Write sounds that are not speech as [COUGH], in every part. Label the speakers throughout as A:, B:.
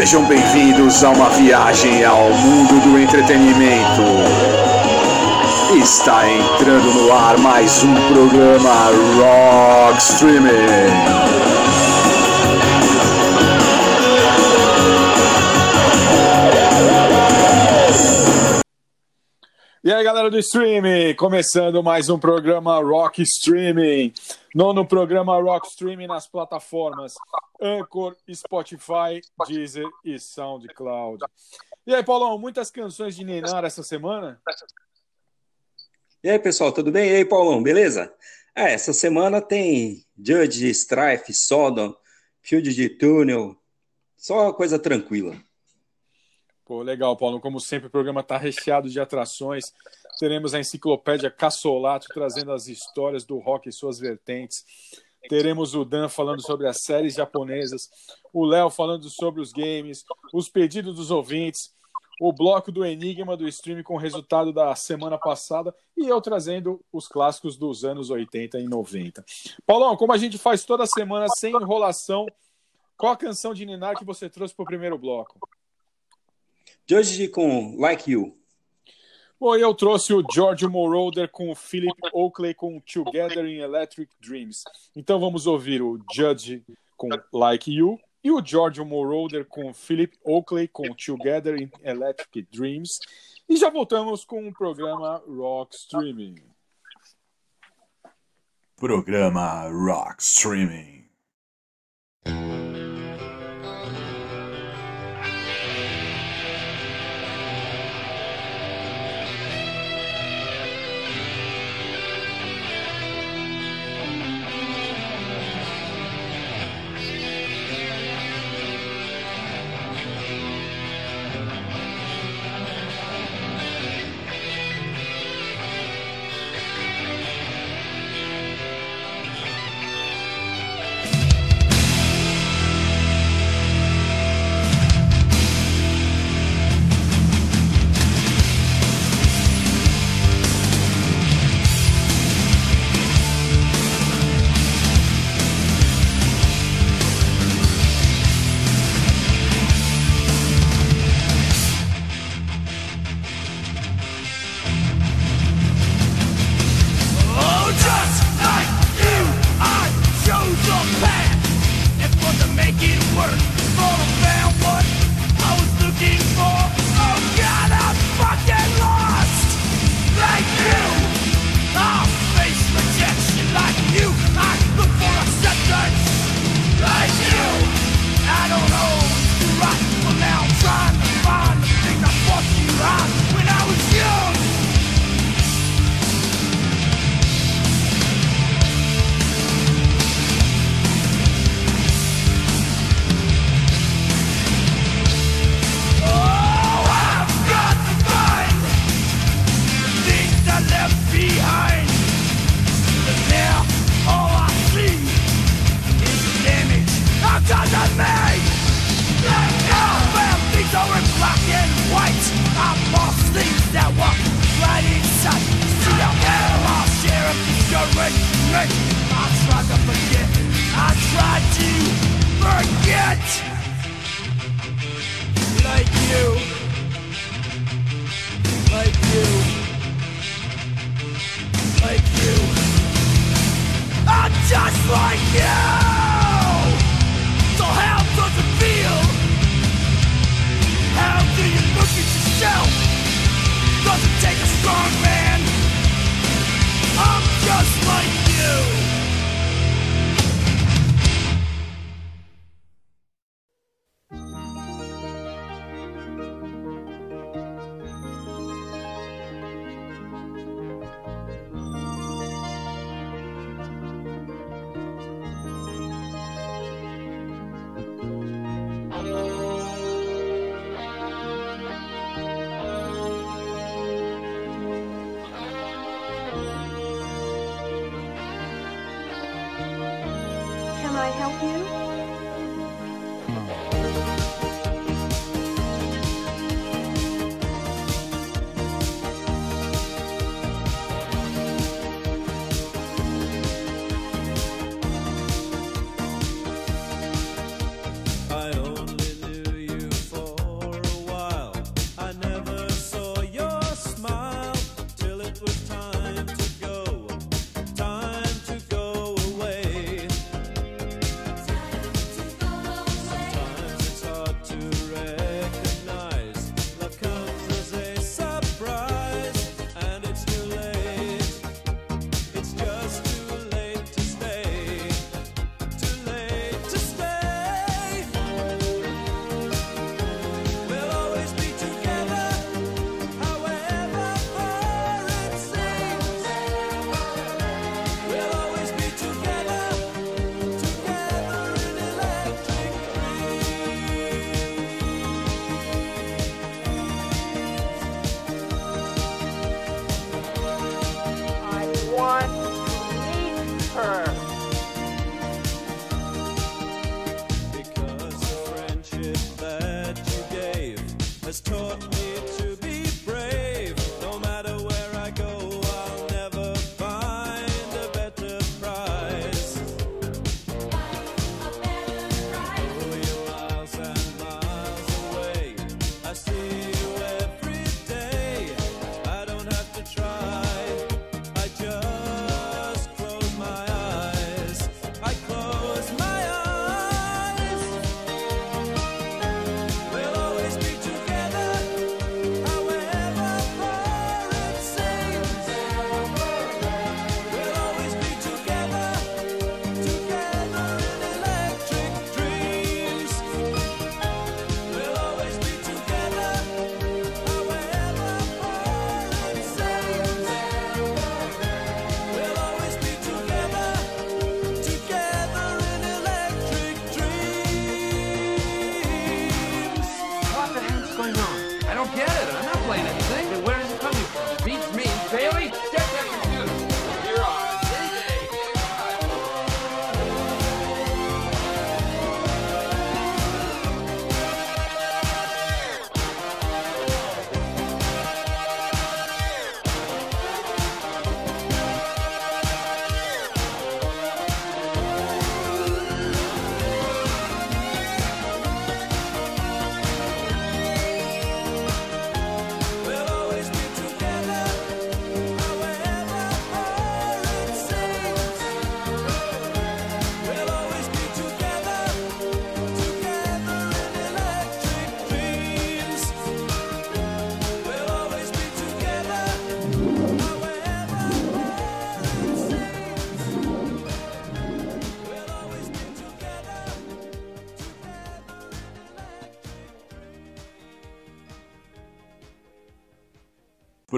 A: Sejam bem-vindos a uma viagem ao mundo do entretenimento. Está entrando no ar mais um programa Rock Streaming.
B: E aí, galera do streaming, começando mais um programa Rock Streaming. Nono programa Rock Streaming nas plataformas Anchor, Spotify, Deezer e SoundCloud. E aí, Paulão, muitas canções de Neymar essa semana?
C: E aí, pessoal, tudo bem? E aí, Paulão, beleza? É, essa semana tem Judge, Strife, Sodom, Field de Tunnel, só coisa tranquila.
B: Pô, legal, Paulo. Como sempre, o programa está recheado de atrações. Teremos a enciclopédia Cassolato trazendo as histórias do rock e suas vertentes. Teremos o Dan falando sobre as séries japonesas, o Léo falando sobre os games, os pedidos dos ouvintes, o bloco do Enigma do stream com o resultado da semana passada e eu trazendo os clássicos dos anos 80 e 90. Paulão, como a gente faz toda semana sem enrolação, qual a canção de Ninar que você trouxe para o primeiro bloco?
C: De hoje com Like You.
B: Bom, eu trouxe o George Moroder com o Philip Oakley com Together in Electric Dreams. Então vamos ouvir o Judge com Like You e o George Moroder com Philip Oakley com Together in Electric Dreams. E já voltamos com o programa Rock Streaming.
A: Programa Rock Streaming.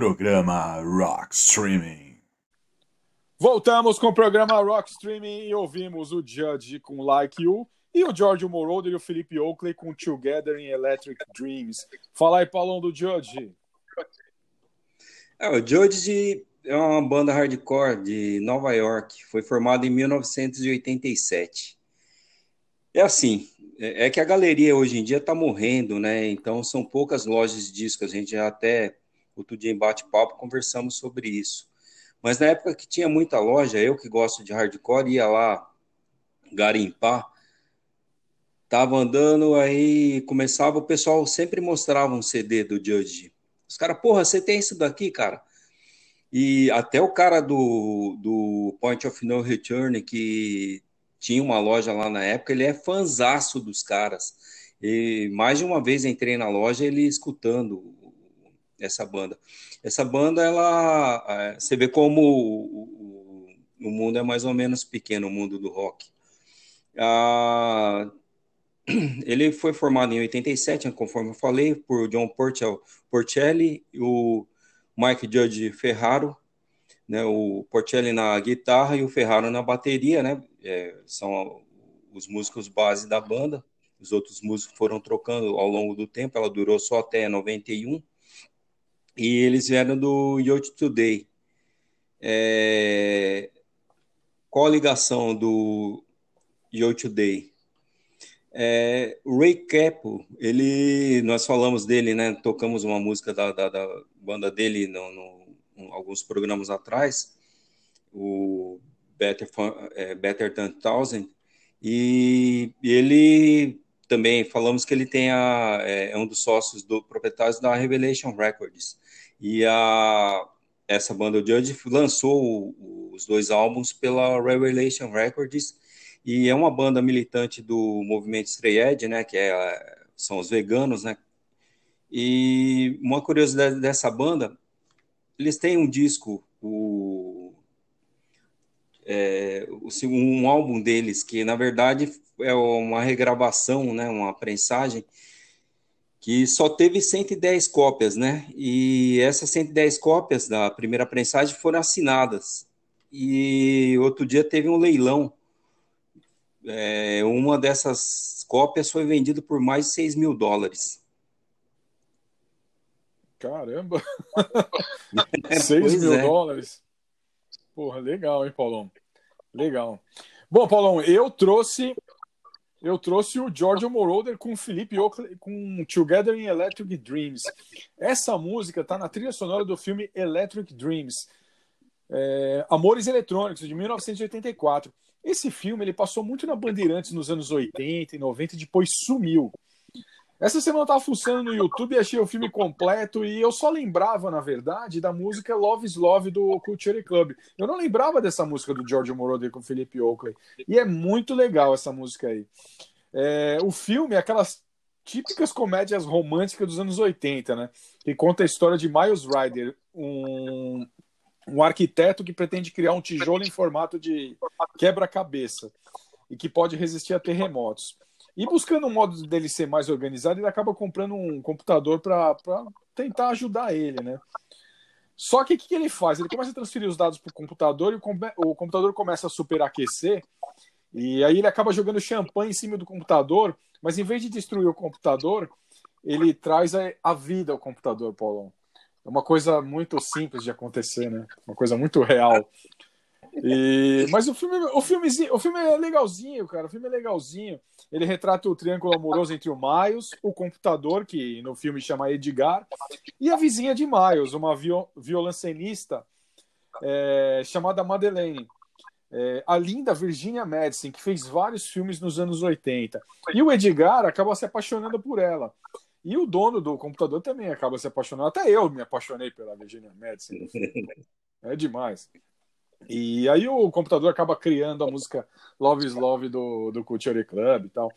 A: Programa Rock Streaming.
B: Voltamos com o programa Rock Streaming e ouvimos o Judge com Like You e o George Moroder e o Felipe Oakley com Together in Electric Dreams. Fala aí, Paulão, do Judge.
C: É, o Judge é uma banda hardcore de Nova York. Foi formada em 1987. É assim, é, é que a galeria hoje em dia está morrendo, né? Então são poucas lojas de discos. A gente já até outro dia em bate-papo conversamos sobre isso. Mas na época que tinha muita loja, eu que gosto de hardcore ia lá garimpar Tava andando, aí começava, o pessoal sempre mostrava um CD do Judge. Os caras, porra, você tem isso daqui, cara? E até o cara do, do Point of No Return, que tinha uma loja lá na época, ele é fanzaço dos caras. E mais de uma vez entrei na loja ele escutando essa banda. Essa banda, ela, é, você vê como o, o, o mundo é mais ou menos pequeno, o mundo do rock. Ah, [CLEARS THROAT] ele foi formado em 87, conforme eu falei, por John Porcelli e o Mike Judge Ferraro, né, o Porcelli na guitarra e o Ferraro na bateria, né, é, são os músicos base da banda, os outros músicos foram trocando ao longo do tempo, ela durou só até 91, e eles vieram do Yacht Today. É, qual a ligação do Yacht Today? É, Ray Capo, ele, nós falamos dele, né? Tocamos uma música da, da, da banda dele no, no, alguns programas atrás, o Better, é, Better Than Thousand, e ele também falamos que ele tem a, é, é, um dos sócios do proprietários da Revelation Records. E a, essa banda o Judge lançou os dois álbuns pela Revelation Records. E é uma banda militante do movimento Stray Edge, né, que é, são os veganos, né, e uma curiosidade dessa banda, eles têm um disco, o, é, um álbum deles, que na verdade é uma regravação, né, uma prensagem, que só teve 110 cópias, né? E essas 110 cópias da primeira prensagem foram assinadas. E outro dia teve um leilão é, uma dessas cópias foi vendida por mais de 6 mil dólares.
B: Caramba! [LAUGHS] 6 mil é. dólares? Porra, legal, hein, Paulão? Legal. Bom, Paulão, eu trouxe eu trouxe o George Moroder com o Felipe Oakley com Together in Electric Dreams. Essa música tá na trilha sonora do filme Electric Dreams. É, Amores Eletrônicos, de 1984. Esse filme ele passou muito na Bandeirantes nos anos 80 e 90 e depois sumiu. Essa semana eu tava fuçando no YouTube e achei o filme completo e eu só lembrava, na verdade, da música Love is Love do Culture Club. Eu não lembrava dessa música do George Moroder com Felipe Oakley. E é muito legal essa música aí. É, o filme é aquelas típicas comédias românticas dos anos 80, né? Que conta a história de Miles Ryder, um um arquiteto que pretende criar um tijolo em formato de quebra-cabeça e que pode resistir a terremotos. E buscando um modo dele ser mais organizado, ele acaba comprando um computador para tentar ajudar ele, né? Só que o que, que, ele faz? Ele começa a transferir os dados para o computador e o, computador começa a superaquecer e aí ele acaba jogando champanhe em cima do computador, mas em vez de destruir o computador, ele traz a, a vida ao computador, Paulão. É uma coisa muito simples de acontecer, né? Uma coisa muito real. E... Mas o filme, o, filme, o filme é legalzinho, cara. O filme é legalzinho. Ele retrata o triângulo amoroso entre o Miles, o computador, que no filme chama Edgar, e a vizinha de Miles, uma viol é, chamada Madeleine. É, a linda Virginia Madison, que fez vários filmes nos anos 80. E o Edgar acaba se apaixonando por ela. E o dono do computador também acaba se apaixonando. Até eu me apaixonei pela Virginia Madison. É demais. E aí o computador acaba criando a música Love is Love do, do Culture Club e tal.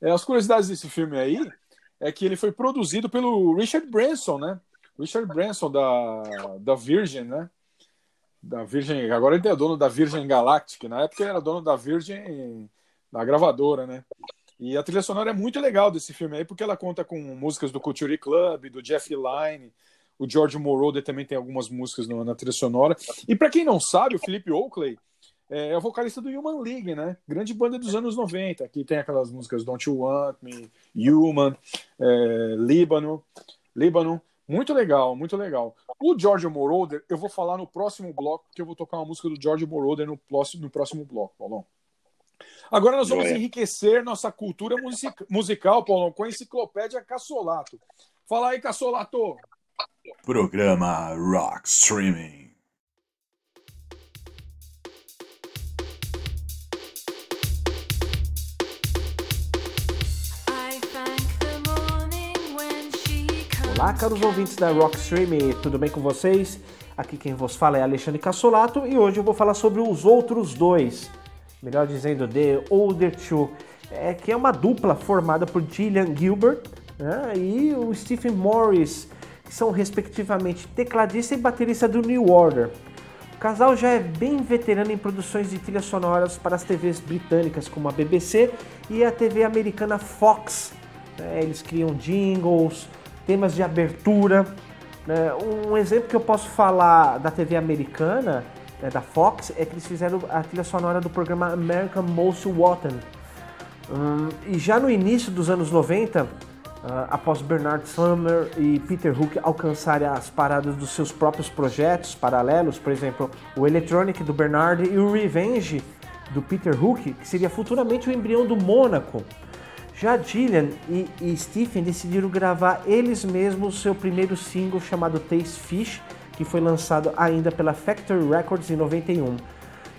B: É, as curiosidades desse filme aí é que ele foi produzido pelo Richard Branson, né? Richard Branson da, da Virgin, né? Da Virgin, agora ele é dono da Virgin Galactic, na época ele era dono da Virgin, da gravadora, né? E a trilha sonora é muito legal desse filme aí, porque ela conta com músicas do Culture Club, do Jeff Lynne, O George Moroder também tem algumas músicas na, na trilha sonora. E para quem não sabe, o Felipe Oakley é, é, o vocalista do Human League, né? Grande banda dos anos 90, que tem aquelas músicas Don't You Want Me, Human, é, Líbano, Líbano. Muito legal, muito legal. O George Moroder, eu vou falar no próximo bloco, que eu vou tocar uma música do George Moroder no próximo, no próximo bloco, Paulão. Agora nós vamos enriquecer nossa cultura musical, Paulão, com a enciclopédia Cassolato. Fala aí, Cassolato!
A: Programa Rock Streaming.
D: Olá, caros ouvintes da Rock Streaming, tudo bem com vocês? Aqui quem vos fala é Alexandre Cassolato e hoje eu vou falar sobre os outros dois, melhor dizendo, The Older Two, é, que é uma dupla formada por Gillian Gilbert né, e o Stephen Morris, que são respectivamente tecladista e baterista do New Order. O casal já é bem veterano em produções de trilhas sonoras para as TVs britânicas como a BBC e a TV americana Fox. Né, eles criam jingles, temas de abertura. Né. Um exemplo que eu posso falar da TV americana, né, da Fox, é que eles fizeram a trilha sonora do programa American Most Wanted. Hum, e já no início dos anos 90, Uh, após Bernard Summer e Peter Hook alcançarem as paradas dos seus próprios projetos paralelos, por exemplo, o Electronic do Bernard e o Revenge do Peter Hook, que seria futuramente o embrião do Mônaco. Já Gillian e, e Stephen decidiram gravar eles mesmos seu primeiro single chamado Taste Fish, que foi lançado ainda pela Factory Records em 91.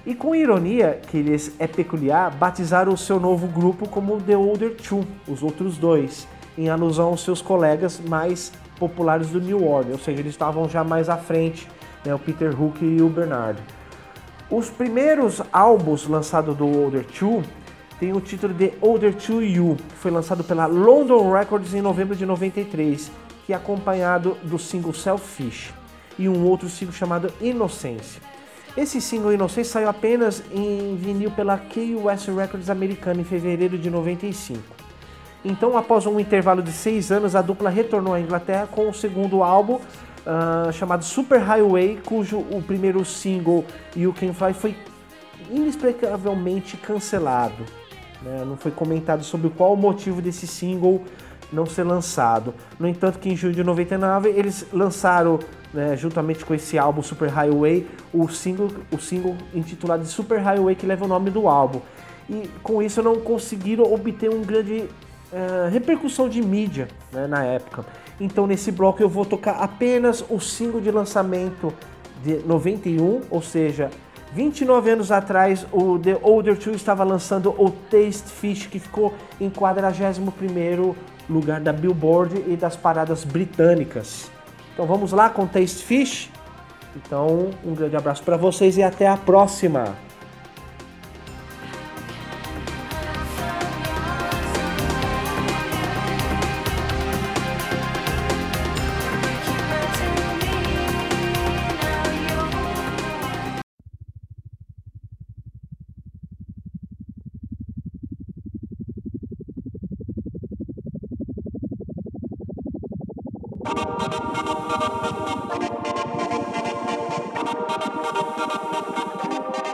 D: E com ironia, que lhes é peculiar, batizaram o seu novo grupo como The Older Two, os outros dois em alusão aos seus colegas mais populares do New Order, ou seja, eles estavam já mais à frente, né, o Peter Hook e o Bernard. Os primeiros álbuns lançados do Older 2 têm o título de Older 2 You, que foi lançado pela London Records em novembro de 93, que é acompanhado do single Selfish e um outro single chamado Inocência. Esse single Inocência saiu apenas em vinil pela KUS Records americana em fevereiro de 95. Então, após um intervalo de seis anos, a dupla retornou à Inglaterra com o segundo álbum uh, chamado Super Highway, cujo o primeiro single You Can Fly foi inexplicavelmente cancelado. Né? Não foi comentado sobre qual o motivo desse single não ser lançado. No entanto, que em julho de 99 eles lançaram, né, juntamente com esse álbum Super Highway, o single, o single intitulado Super Highway que leva o nome do álbum. E com isso não conseguiram obter um grande é, repercussão de mídia né, na época. Então nesse bloco eu vou tocar apenas o single de lançamento de 91, ou seja, 29 anos atrás o The Older Two estava lançando o Taste Fish, que ficou em 41º lugar da Billboard e das paradas britânicas. Então vamos lá com Taste Fish. Então um grande abraço para vocês e até a próxima.
E: Could be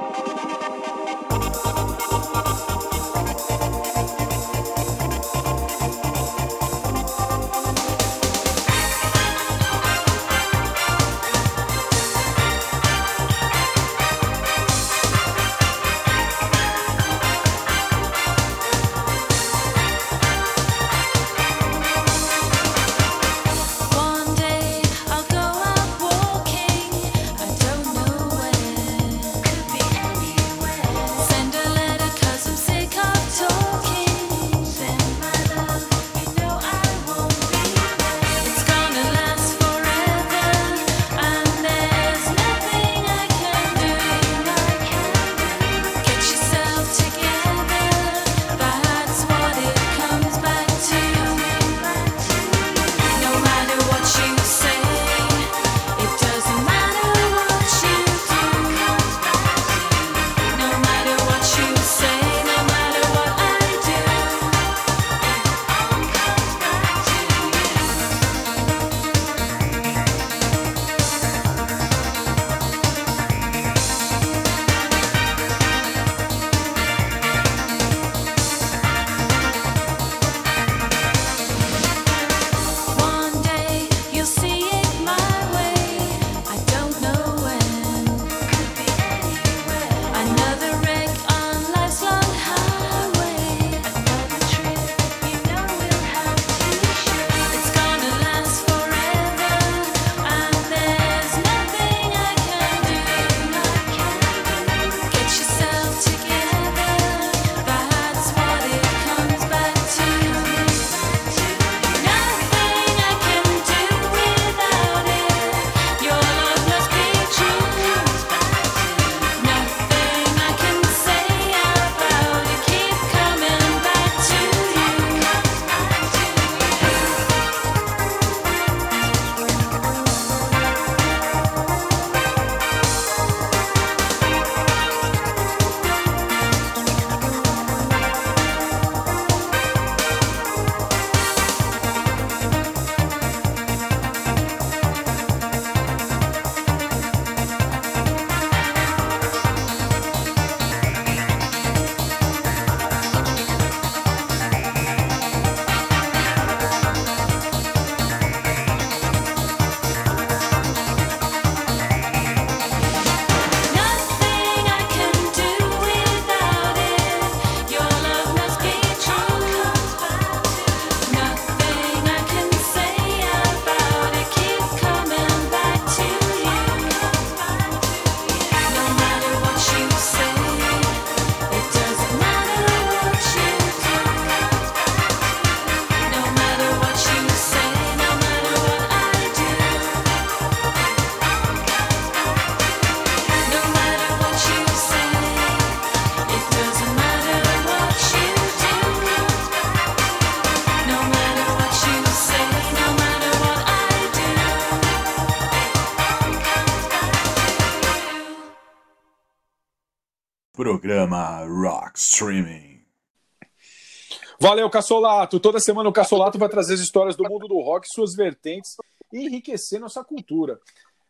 B: Valeu, Cassolato! Toda semana o Cassolato vai trazer as histórias do mundo do rock, suas vertentes e enriquecer nossa cultura.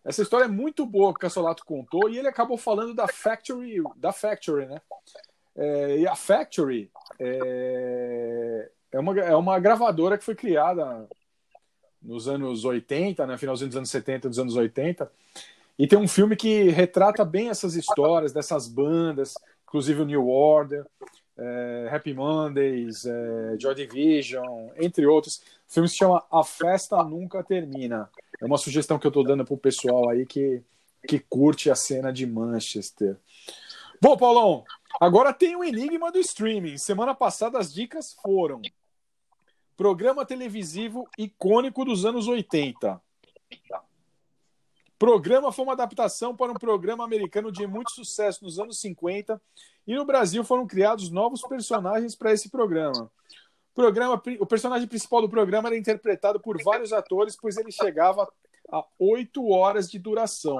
B: Essa história é muito boa que o Cassolato contou e ele acabou falando da Factory, da Factory, né? É, e a Factory é, é, uma, é uma gravadora que foi criada nos anos 80, né, finalzinho dos anos 70, dos anos 80, e tem um filme que retrata bem essas histórias dessas bandas, inclusive o New Order, é, Happy Mondays, é, Joy Division, entre outros. O filme se chama A Festa Nunca Termina. É uma sugestão que eu estou dando para o pessoal aí que, que curte a cena de Manchester. Bom, Paulão, agora tem o enigma do streaming. Semana passada as dicas foram programa televisivo icônico dos anos 80. Programa foi uma adaptação para um programa americano de muito sucesso nos anos 50 e no Brasil foram criados novos personagens para esse programa. O, programa. o personagem principal do programa era interpretado por vários atores, pois ele chegava a oito horas de duração.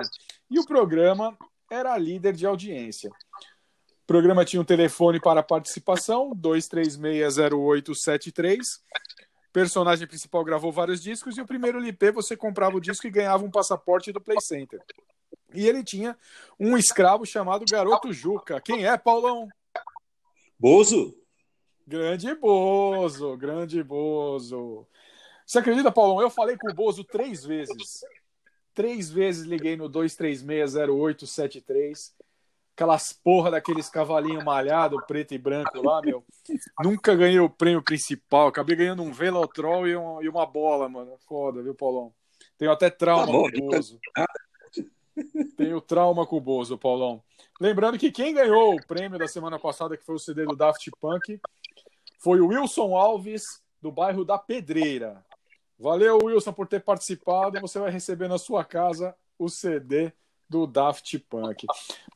B: E o programa era líder de audiência. O programa tinha um telefone para participação, 2360873. Personagem principal gravou vários discos e o primeiro LP você comprava o disco e ganhava um passaporte do Play Center. E ele tinha um escravo chamado Garoto Juca. Quem é, Paulão?
C: Bozo.
B: Grande Bozo, grande Bozo. Você acredita, Paulão? Eu falei com o Bozo três vezes. Três vezes liguei no 2360873. Aquelas porra daqueles cavalinhos malhado, preto e branco lá, meu. Nunca ganhei o prêmio principal. Acabei ganhando um Velotrol e, um, e uma bola, mano. Foda, viu, Paulão? Tenho até trauma tá bom, com o Bozo. Tenho trauma com o Bozo, Paulão. Lembrando que quem ganhou o prêmio da semana passada, que foi o CD do Daft Punk, foi o Wilson Alves, do bairro da Pedreira. Valeu, Wilson, por ter participado. Você vai receber na sua casa o CD do Daft Punk.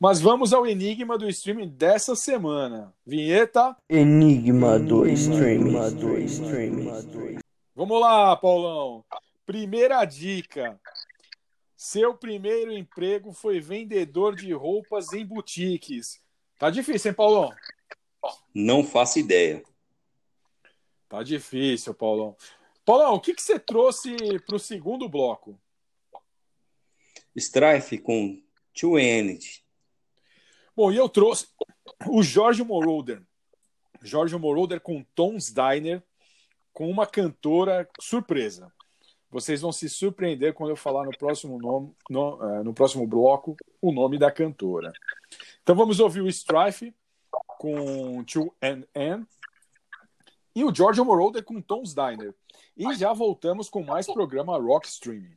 B: Mas vamos ao enigma do streaming dessa semana. Vinheta.
D: Enigma do streaming. Do streaming.
B: Vamos lá, Paulão. Primeira dica. Seu primeiro emprego foi vendedor de roupas em boutiques. Tá difícil, hein, Paulão?
C: Não faço ideia.
B: Tá difícil, Paulão. Paulão, o que, que você trouxe para o segundo bloco?
C: Strife com Two Energy.
B: Bom, e eu trouxe o Jorge Moroder. Jorge Moroder com Tom's Diner, com uma cantora surpresa. Vocês vão se surpreender quando eu falar no próximo nome, no, uh, no próximo bloco, o nome da cantora. Então vamos ouvir o Strife com Two and N e o George Moroder com Tom's Diner. E já voltamos com mais programa Rock Streaming.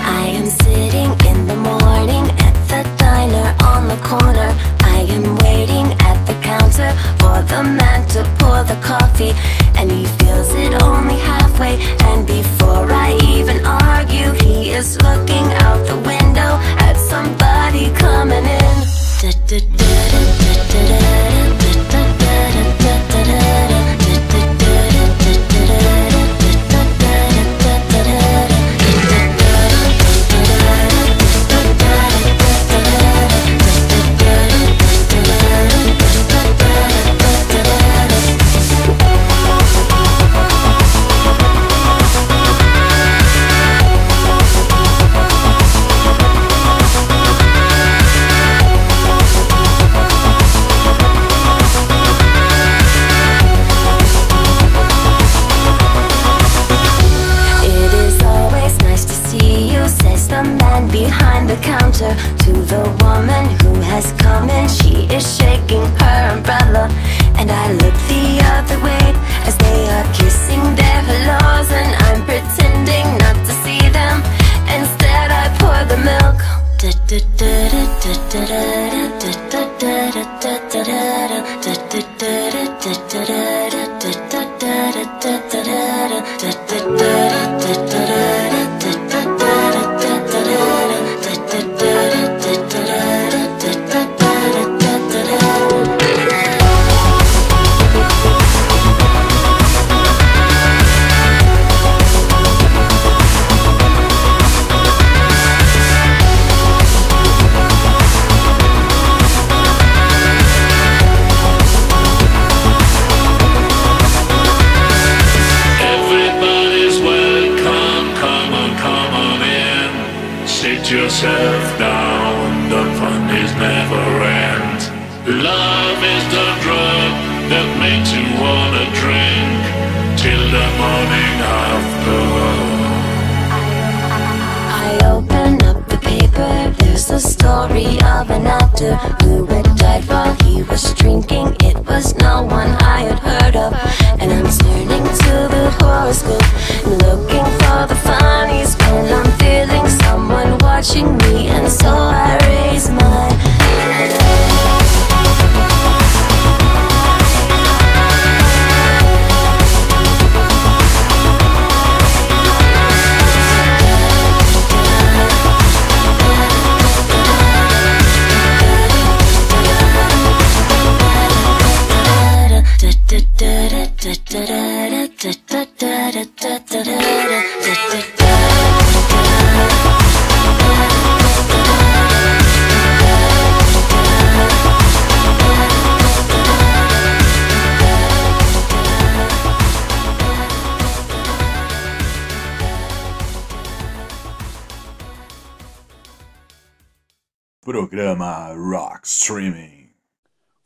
F: I am sitting in the morning at the diner on the corner. I am waiting for the man to pour the coffee, and he fills it only halfway. And before I even argue, he is looking out the window at somebody coming in. Of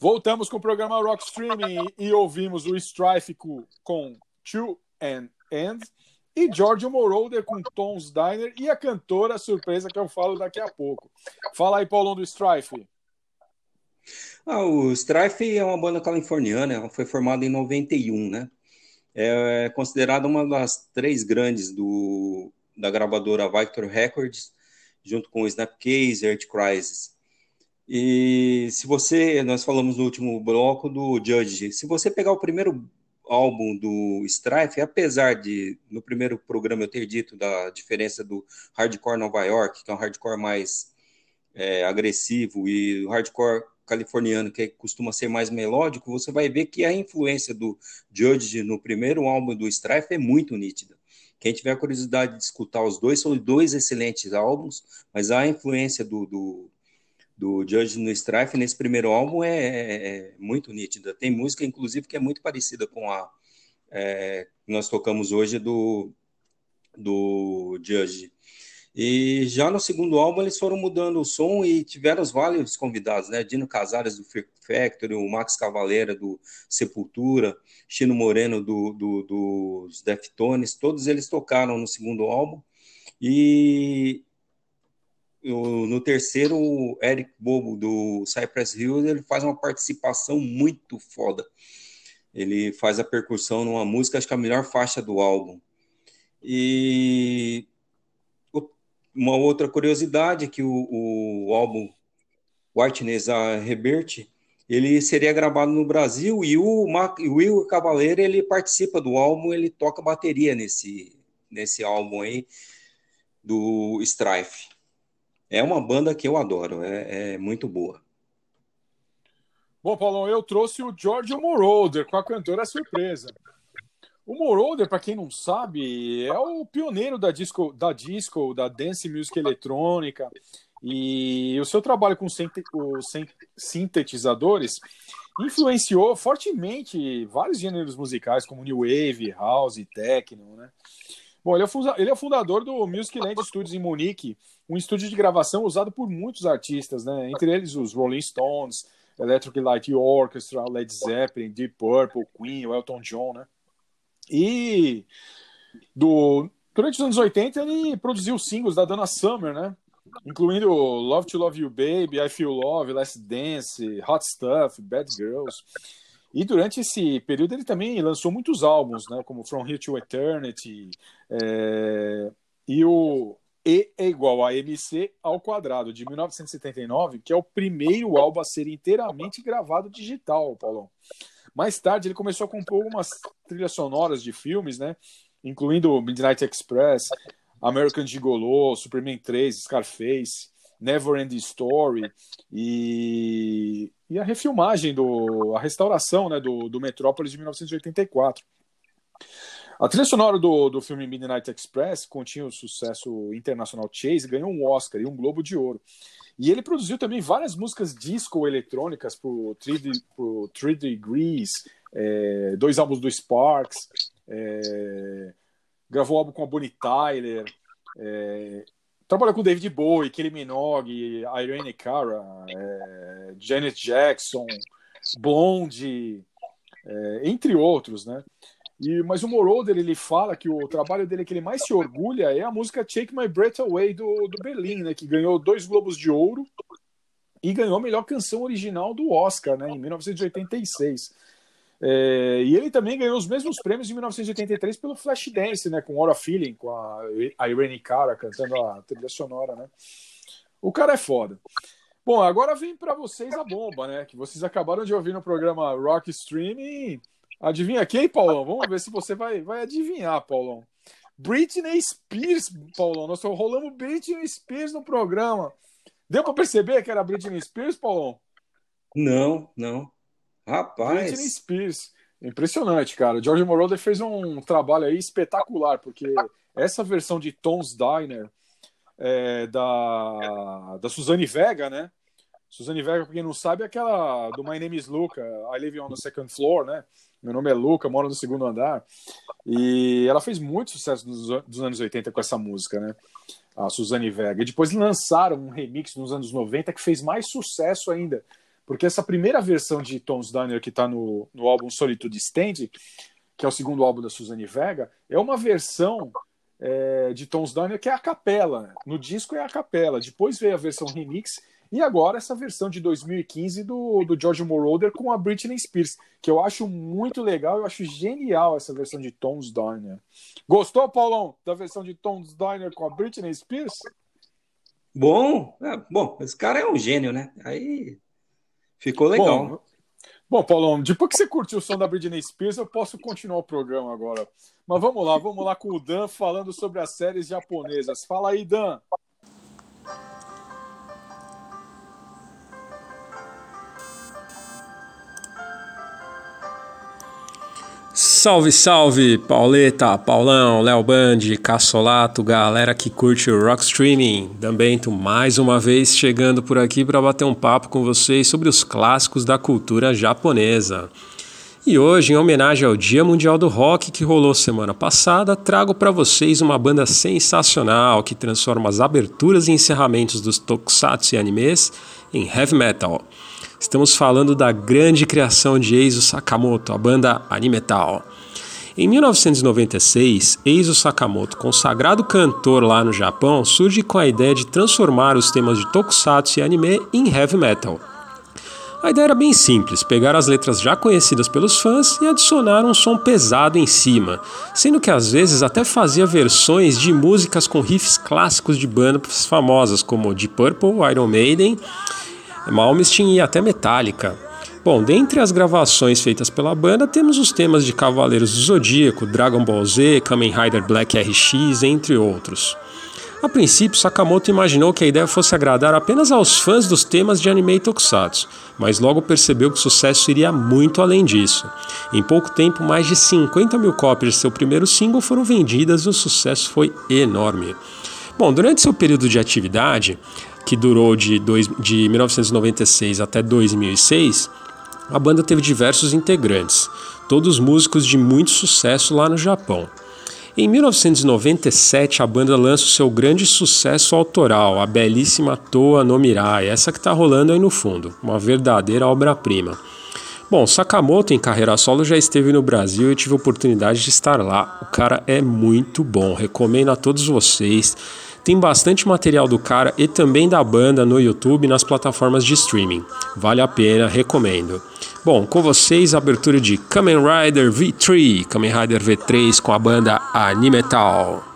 B: Voltamos com o programa Rock Streaming e ouvimos o Strife com, Two and End e Giorgio Moroder com Tom's Diner e a cantora surpresa que eu falo daqui a pouco. Fala aí, Paulão do Strife.
C: Ah, o Strife é uma banda californiana, ela foi formada em 91, né? É considerada uma das três grandes do, da gravadora Victor Records, junto com Snapcase e Earth Crisis. E se você, nós falamos no último bloco do Judge, se você pegar o primeiro álbum do Strife, apesar de no primeiro programa eu ter dito da diferença do hardcore Nova York, que é um hardcore mais é, agressivo, e o hardcore californiano, que costuma ser mais melódico, você vai ver que a influência do Judge no primeiro álbum do Strife é muito nítida. Quem tiver curiosidade de escutar os dois, são dois excelentes álbuns, mas a influência do, do, do Judge no Strife nesse primeiro álbum é, é, é, muito nítida. Tem música, inclusive, que é muito parecida com a é, que nós tocamos hoje do, do Judge. E já no segundo álbum eles foram mudando o som e tiveram os vários convidados, né? Dino Casares do Fear Factory, o Max Cavaleira do Sepultura, Chino Moreno do, do, dos Deftones, todos eles tocaram no segundo álbum. E no, no terceiro, o Eric Bobo, do Cypress Hill, ele faz uma participação muito foda. Ele faz a percussão numa música, acho que é a melhor faixa do álbum. E uma outra curiosidade é que o, o álbum Whiteness a Rebirth, ele seria gravado no Brasil e o, Mac, o Will Cavaleiro, ele participa do álbum, ele toca bateria nesse, nesse álbum aí do Strife. É uma banda que eu adoro, é, é muito boa.
B: Bom, Paulão, eu trouxe o George Moroder com a cantora Surpresa. O Moroder, para quem não sabe, é o pioneiro da disco, da disco, da dance music eletrônica. E o seu trabalho com sintetizadores influenciou fortemente vários gêneros musicais, como New Wave, House, Techno, né? Bom, ele é, ele é o fundador do Music Land Studios em Munique, um estúdio de gravação usado por muitos artistas, né? Entre eles os Rolling Stones, Electric Light Orchestra, Led Zeppelin, Deep Purple, Queen, Elton John, né? E do, durante os anos 80 ele produziu singles da Dana Summer, né? Incluindo Love to Love You Baby, I Feel Love, Last Dance, Hot Stuff, Bad Girls. E durante esse período ele também lançou muitos álbuns, né? Como From Here to Eternity é... e o E é igual a MC ao quadrado, de 1979, que é o primeiro álbum a ser inteiramente gravado digital, Paulão. Mais tarde, ele começou a compor algumas trilhas sonoras de filmes, né? Incluindo Midnight Express, American Gigolo, Superman 3, Scarface, Never Ending Story e, e a refilmagem, do, a restauração né, do, do Metrópolis de 1984. A trilha sonora do, do filme Midnight Express continha o sucesso internacional Chase, ganhou um Oscar e um Globo de Ouro. E ele produziu também várias músicas disco eletrônicas para o Three Degrees, é, dois álbuns do Sparks, é, gravou um álbum com a Bonnie Tyler, é, trabalhou com David Bowie, Kelly Minogue, Irene Cara, é, Janet Jackson, Blonde, é, entre outros, né? E, mas o Moroder, ele fala que o trabalho dele que ele mais se orgulha é a música Take My Breath Away do, do Berlim, né, que ganhou dois Globos de Ouro e ganhou a melhor canção original do Oscar, né, em 1986. É, e ele também ganhou os mesmos prêmios em 1983 pelo Flashdance, né, com Aura Feeling, com a, a Irene Cara cantando a trilha sonora, né. O cara é foda. Bom, agora vem para vocês a bomba, né, que vocês acabaram de ouvir no programa Rock Streaming Adivinha quem, Paulão? Vamos ver se você vai, vai adivinhar, Paulão. Britney Spears, Paulão. Nós rolamos Britney Spears no programa. Deu para perceber que era Britney Spears, Paulão?
C: Não, não. Rapaz.
B: Britney Spears. Impressionante, cara. George Moroder fez um trabalho aí espetacular, porque essa versão de Tom's Diner é, da, da Suzane Vega, né? Suzane Vega, pra quem não sabe, é aquela do My Name is Luca, I Live on the Second Floor, né? Meu nome é Luca, moro no segundo andar. E ela fez muito sucesso dos anos 80 com essa música, né? A Suzane Vega. E depois lançaram um remix nos anos 90 que fez mais sucesso ainda. Porque essa primeira versão de Tom's Diner que está no, no álbum Solitude Stand, que é o segundo álbum da Suzane Vega, é uma versão é, de Tom's Diner que é a capela. No disco é a capela. Depois veio a versão remix e agora essa versão de 2015 do, do George Moroder com a Britney Spears, que eu acho muito legal, eu acho genial essa versão de Tom's Diner. Gostou, Paulão, da versão de Tom's Diner com a Britney Spears?
C: Bom, é, bom, esse cara é um gênio, né? Aí ficou legal.
B: Bom, bom, Paulão, depois que você curtiu o som da Britney Spears, eu posso continuar o programa agora. Mas vamos lá, vamos lá com o Dan falando sobre as séries japonesas. Fala aí, Dan.
G: Salve, salve, Pauleta, Paulão, Léo Band, Cassolato, galera que curte o Rock Streaming. Também tô mais uma vez chegando por aqui para bater um papo com vocês sobre os clássicos da cultura japonesa. E hoje, em homenagem ao Dia Mundial do Rock que rolou semana passada, trago para vocês uma banda sensacional que transforma as aberturas e encerramentos dos tokusatsu e animes em heavy metal. Estamos falando da grande criação de Eizo Sakamoto, a banda Animetal.
H: Em 1996, Eizo Sakamoto, consagrado cantor lá no Japão, surge com a ideia de transformar os temas de tokusatsu e anime em heavy metal. A ideia era bem simples: pegar as letras já conhecidas pelos fãs e adicionar um som pesado em cima, sendo que às vezes até fazia versões de músicas com riffs clássicos de bandas famosas como Deep Purple, Iron Maiden, Malmsteen e até Metallica. Bom, dentre as gravações feitas pela banda, temos os temas de Cavaleiros do Zodíaco, Dragon Ball Z, Kamen Rider Black RX, entre outros. A princípio, Sakamoto imaginou que a ideia fosse agradar apenas aos fãs dos temas de anime e tokusatsu, mas logo percebeu que o sucesso iria muito além disso. Em pouco tempo, mais de 50 mil cópias de seu primeiro single foram vendidas e o sucesso foi enorme. Bom, durante seu período de atividade, que durou de, dois, de 1996 até 2006, a banda teve diversos integrantes, todos músicos de muito sucesso lá no Japão. Em 1997, a banda lança o seu grande sucesso autoral, a belíssima Toa no Mirai, essa que está rolando aí no fundo, uma verdadeira obra-prima. Bom, Sakamoto em carreira solo já esteve no Brasil e tive a oportunidade de estar lá. O cara é muito bom, recomendo a todos vocês. Tem bastante material do cara e também da banda no YouTube e nas plataformas de streaming. Vale a pena, recomendo. Bom, com vocês a abertura de Kamen Rider V3, Kamen Rider V3 com a banda Animetal.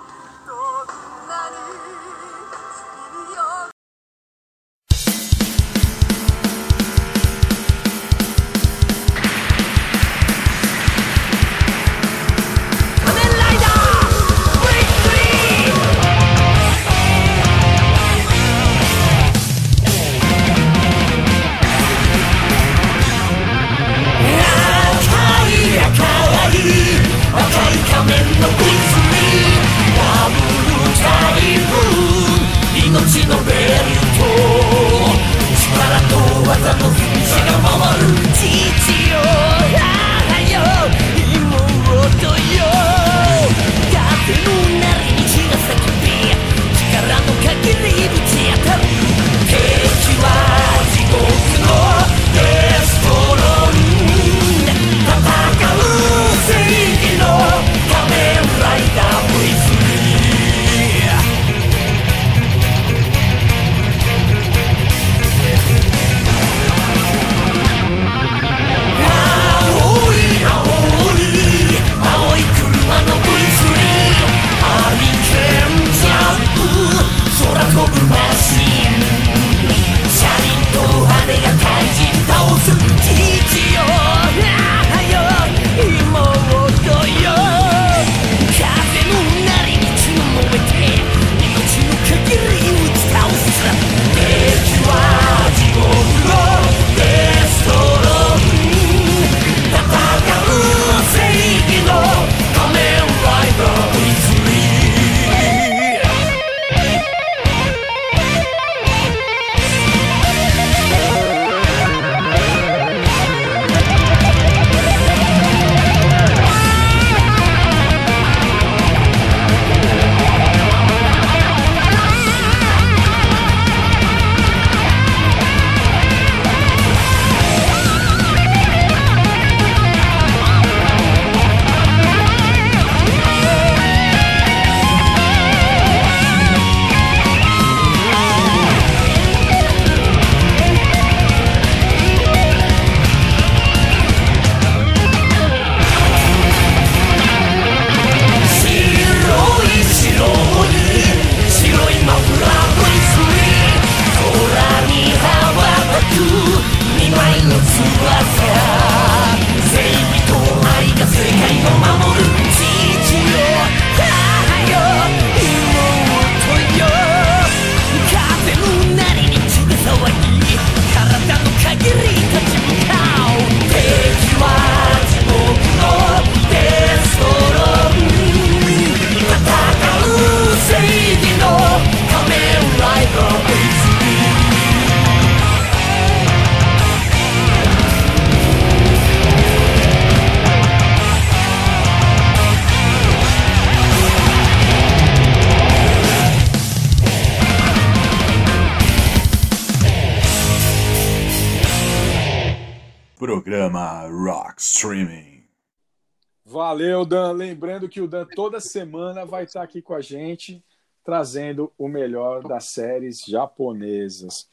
B: Que o Dan toda semana vai estar aqui com a gente, trazendo o melhor das séries japonesas.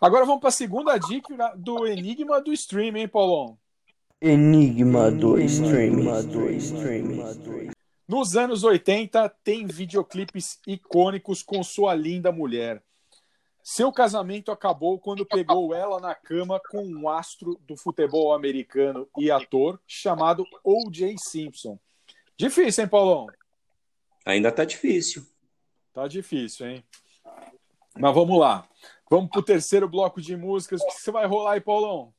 B: Agora vamos para a segunda dica do Enigma do Stream, hein, Paulão?
I: Enigma do Stream.
B: Nos anos 80, tem videoclipes icônicos com sua linda mulher. Seu casamento acabou quando pegou ela na cama com um astro do futebol americano e ator chamado O.J. Simpson. Difícil, hein, Paulão?
C: Ainda tá difícil.
B: Tá difícil, hein? Mas vamos lá. Vamos pro terceiro bloco de músicas. O que você vai rolar aí, Paulão?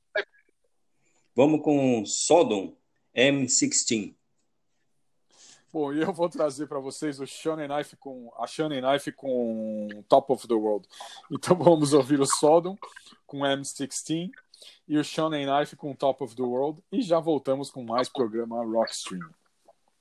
C: Vamos com Sodom M16.
B: Bom, e eu vou trazer para vocês o Shonen Knife com a Shonen Knife com Top of the World. Então vamos ouvir o Sodom com M16 e o Shonen Knife com Top of the World e já voltamos com mais programa Rock Stream.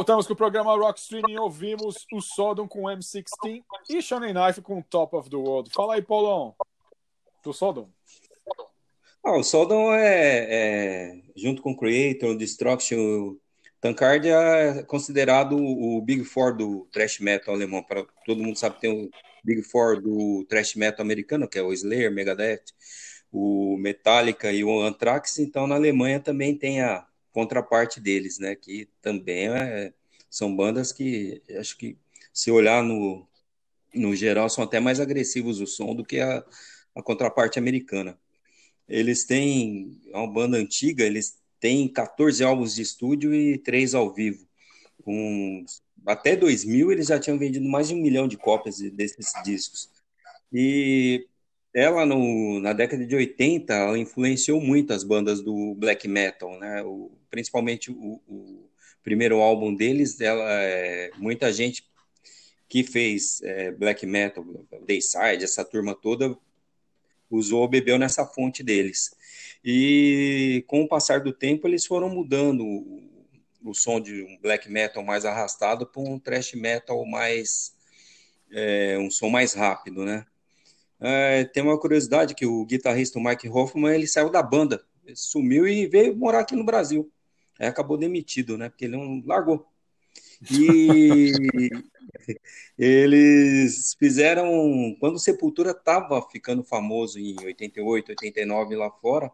B: Voltamos com o programa Rock Streaming. Ouvimos o Sodom com M16 e Shonen Knife com Top of the World. Fala aí, Paulão. Do Sodom.
C: Ah, o Sodom é, é, junto com o Creator, o Destruction, Tankard é considerado o Big Four do thrash metal alemão. Para todo mundo sabe tem o Big Four do thrash metal americano, que é o Slayer, Megadeth, o Metallica e o Anthrax. Então, na Alemanha também tem a contraparte deles, né? Que também é, são bandas que acho que se olhar no, no geral são até mais agressivos o som do que a, a contraparte americana. Eles têm é uma banda antiga, eles têm 14 álbuns de estúdio e 3 ao vivo. Com, até 2000 eles já tinham vendido mais de um milhão de cópias desses discos. E ela, no, na década de 80, ela influenciou muito as bandas do black metal, né? O, principalmente o, o, primeiro álbum deles, ela, é, muita gente que fez é, black metal, Dayside, essa turma toda, usou, bebeu nessa fonte deles. E com o passar do tempo, eles foram mudando o, o som de um black metal mais arrastado para um thrash metal mais. É, um som mais rápido, né? É, tem uma curiosidade que o guitarrista Mike Hoffman ele saiu da banda, sumiu e veio morar aqui no Brasil. Aí acabou demitido, né? Porque ele não largou. E [LAUGHS] eles fizeram quando Sepultura estava ficando famoso em 88, 89 lá fora,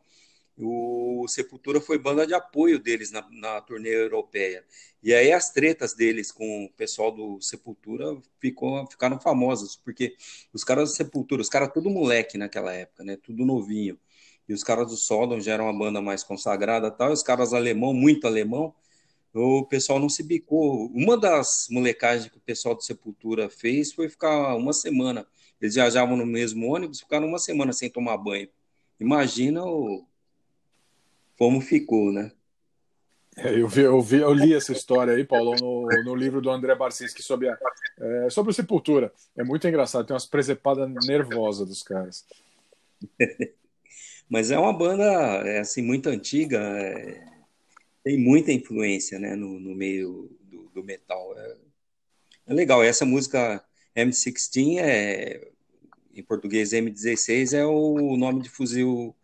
C: o Sepultura foi banda de apoio deles na, na turnê europeia. E aí as tretas deles com o pessoal do Sepultura ficou, ficaram famosas, porque os caras do Sepultura, os caras tudo moleque naquela época, né? Tudo novinho. E os caras do Sodom já eram uma banda mais consagrada tal, e os caras alemão, muito alemão, o pessoal não se bicou. Uma das molecagens que o pessoal do Sepultura fez foi ficar uma semana. Eles viajavam no mesmo ônibus, ficaram uma semana sem tomar banho. Imagina o, como ficou, né?
B: É, eu, vi, eu, vi, eu li essa história aí, Paulo, no, no livro do André Barcinski sobre, a, é, sobre Sepultura. É muito engraçado, tem umas presepadas nervosas dos caras. [LAUGHS]
C: Mas é uma banda é, assim, muito antiga, é, tem muita influência né, no, no meio do, do metal. É, é, legal, essa música M16 é, em português M16 é o nome de fuzil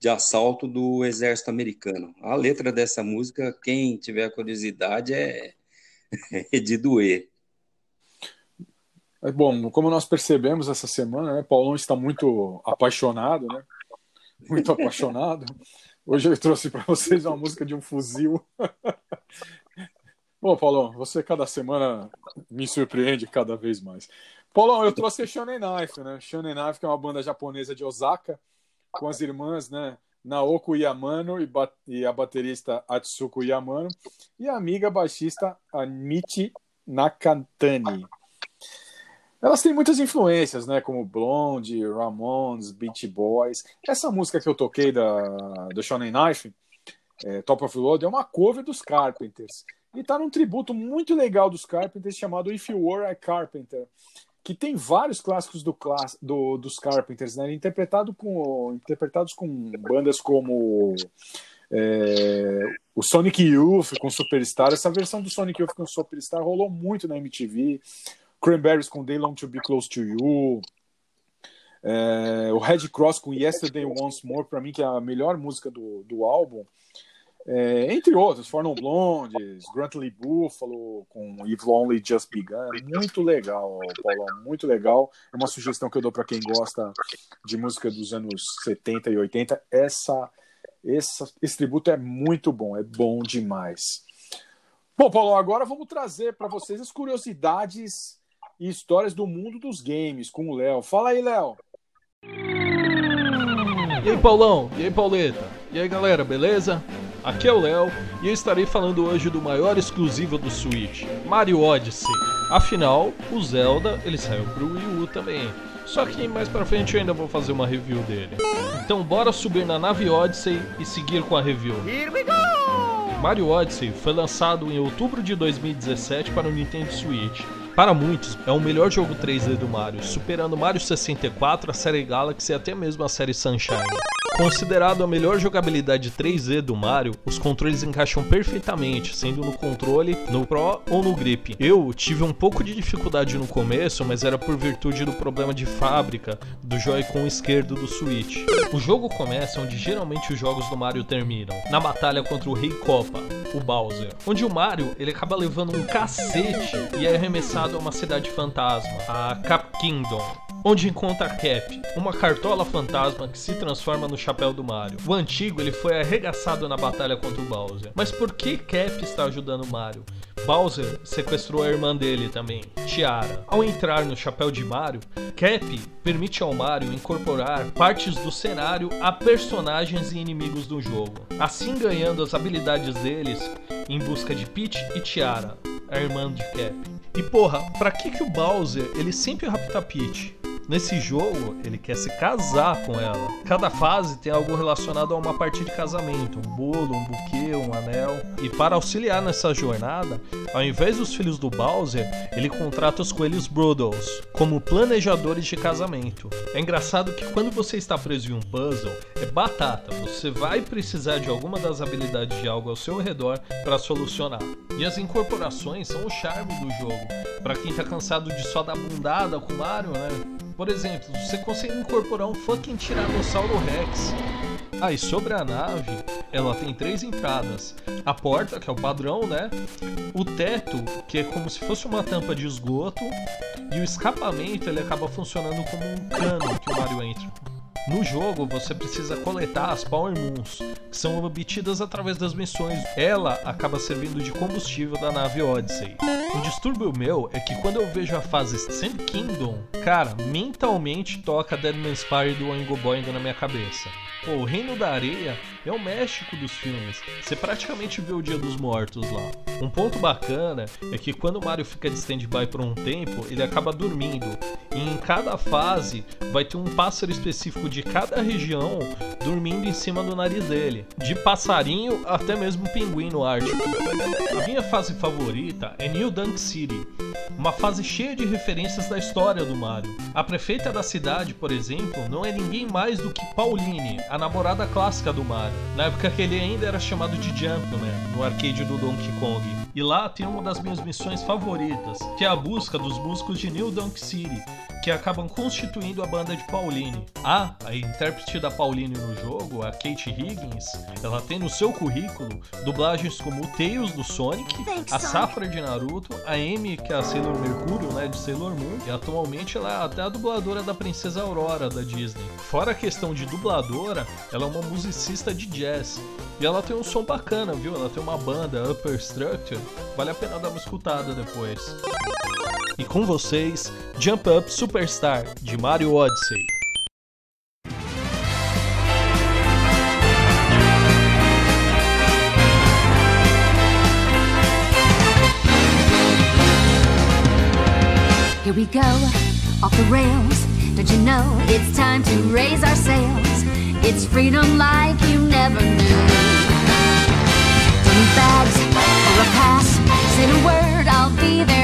C: de assalto do exército americano. A letra dessa música, quem tiver curiosidade, é, [LAUGHS] é de doer.
B: É bom, como nós percebemos essa semana, né, Paulão está muito apaixonado, né? Muito apaixonado. Hoje eu trouxe para vocês uma música de um fuzil. [LAUGHS] Bom, Paulão, você cada semana me surpreende cada vez mais. Paulão, eu trouxe a Shonen Knife, né? Shonen Knife, que é uma banda japonesa de Osaka, com as irmãs, né? Naoko Yamano e, e a baterista Atsuko Yamano e a amiga baixista Amichi Nakatani. Elas têm muitas influências, né? Como Blonde, Ramones, Beach Boys. Essa música que eu toquei da, do Shonen Knife, é, Top of World, é uma cover dos Carpenters. E tá num tributo muito legal dos Carpenters chamado If You Were a Carpenter que tem vários clássicos do, do, dos Carpenters, né? Interpretado com, interpretados com bandas como é, o Sonic Youth com Superstar. Essa versão do Sonic Youth com Superstar rolou muito na MTV. Cranberries com They Long to Be Close to You. É, o Red Cross com Yesterday Once More, para mim, que é a melhor música do, do álbum. É, entre outros, For No Blondes, Grantley Buffalo com You've Only Just Begun. Muito legal, Paulão, muito legal. É uma sugestão que eu dou para quem gosta de música dos anos 70 e 80. Essa, essa, esse tributo é muito bom, é bom demais. Bom, Paulo, agora vamos trazer para vocês as curiosidades e histórias do mundo dos games com o Léo. Fala aí, Léo.
J: E aí, Paulão? E aí, Pauleta? E aí, galera, beleza? Aqui é o Léo e eu estarei falando hoje do maior exclusivo do Switch, Mario Odyssey. Afinal, o Zelda ele saiu pro Wii U também. Só que mais pra frente eu ainda vou fazer uma review dele. Então bora subir na nave Odyssey e seguir com a review. Here we go! Mario Odyssey foi lançado em outubro de 2017 para o Nintendo Switch. Para muitos, é o melhor jogo 3D do Mario, superando Mario 64, a série Galaxy e até mesmo a série Sunshine. Considerado a melhor jogabilidade 3D do Mario, os controles encaixam perfeitamente, sendo no controle, no Pro ou no Grip. Eu tive um pouco de dificuldade no começo, mas era por virtude do problema de fábrica do Joy-Con esquerdo do Switch. O jogo começa onde geralmente os jogos do Mario terminam, na batalha contra o Rei Copa, o Bowser, onde o Mario ele acaba levando um cacete e é arremessado a uma cidade fantasma, a Cap Kingdom onde encontra a Cap, uma cartola fantasma que se transforma no chapéu do Mario. O antigo ele foi arregaçado na batalha contra o Bowser. Mas por que Cap está ajudando o Mario? Bowser sequestrou a irmã dele também, Tiara. Ao entrar no chapéu de Mario, Cap permite ao Mario incorporar partes do cenário a personagens e inimigos do jogo, assim ganhando as habilidades deles em busca de Peach e Tiara, a irmã de Cap. E porra, pra que que o Bowser ele sempre rapta Peach? Nesse jogo, ele quer se casar com ela. Cada fase tem algo relacionado a uma parte de casamento, um bolo, um buquê, um anel. E para auxiliar nessa jornada, ao invés dos filhos do Bowser, ele contrata os coelhos Broodles como planejadores de casamento. É engraçado que quando você está preso em um puzzle, é batata. Você vai precisar de alguma das habilidades de algo ao seu redor para solucionar. E as incorporações são o charme do jogo. Para quem tá cansado de só dar bundada com Mario, né? Por exemplo, você consegue incorporar um fucking Tiranossauro Rex. Ah, e sobre a nave, ela tem três entradas: a porta, que é o padrão, né? O teto, que é como se fosse uma tampa de esgoto, e o escapamento ele acaba funcionando como um cano que o Mario entra. No jogo, você precisa coletar as Power Moons, que são obtidas através das missões. Ela acaba servindo de combustível da nave Odyssey. Um distúrbio meu é que quando eu vejo a fase Sand Kingdom, cara, mentalmente toca Deadman's Spire do Oingo Boingo na minha cabeça. Pô, o Reino da Areia é o México dos filmes. Você praticamente vê o Dia dos Mortos lá. Um ponto bacana é que quando o Mario fica de stand-by por um tempo, ele acaba dormindo. E em cada fase vai ter um pássaro específico de cada região dormindo em cima do nariz dele. De passarinho até mesmo pinguim no Ártico. A minha fase favorita é New Dunk City. Uma fase cheia de referências da história do Mario. A prefeita da cidade, por exemplo, não é ninguém mais do que Pauline, a namorada clássica do Mario, na época que ele ainda era chamado de Jumpman, no arcade do Donkey Kong. E lá tem uma das minhas missões favoritas, que é a busca dos músicos de New Donk City, que acabam constituindo a banda de Pauline. Ah, a intérprete da Pauline no jogo, a Kate Higgins, ela tem no seu currículo dublagens como o Tails do Sonic, a Safra de Naruto, a Amy, que é a Sailor Mercúrio, né, de Sailor Moon, e atualmente ela é até a dubladora da Princesa Aurora da Disney. Fora a questão de dubladora, ela é uma musicista de jazz. E ela tem um som bacana, viu? Ela tem uma banda, Upper Structure. Vale a pena dar uma escutada depois. E com vocês, Jump Up Superstar, de Mario Odyssey.
E: Here we go, off the rails. Don't you know it's time to raise our sails? It's freedom like you never knew. Don't need bags or a pass. Say the word, I'll be there a.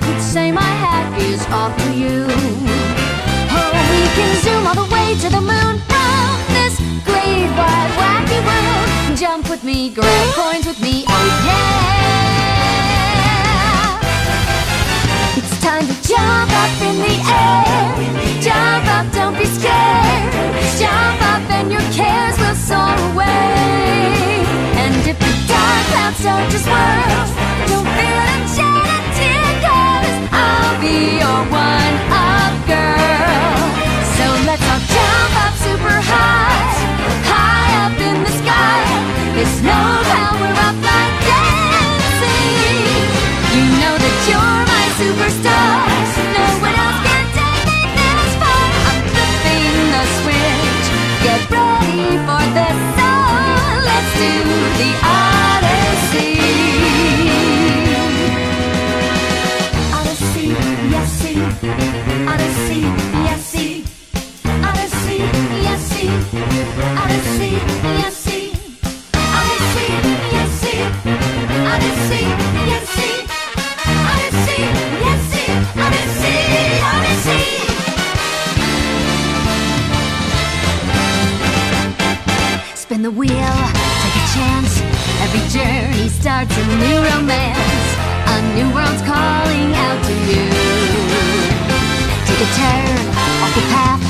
E: Could say my hat is off to you. Oh, we can zoom all the way to the moon from this great wide wacky world. Jump with me, grab coins with me, oh yeah. It's time to jump up in the air. Jump up, don't be scared. Jump up and your cares will soar away. And if the dark clouds start to swirl, don't feel them be your one up girl. So let's all jump up super high, high up in the sky. No power up like dancing. You know that you're my superstar. No one else can take me this far. I'm flipping the switch. Get ready for. Let's do the the wheel, take a chance. Every journey starts a new romance. A new world's calling out to you. A turn off the path,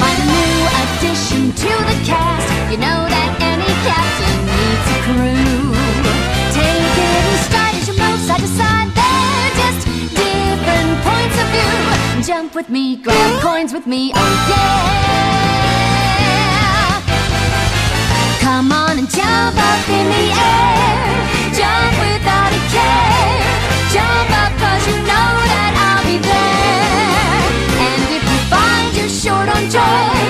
E: find a new addition to the cast. You know that any captain needs a crew. Take it in stride as you move side to side. They're just different points of view. Jump with me, grab coins with me, oh yeah. Come on and jump up in the air. Jump without a care. Jump up cause you know that I'll be there. Short on joy,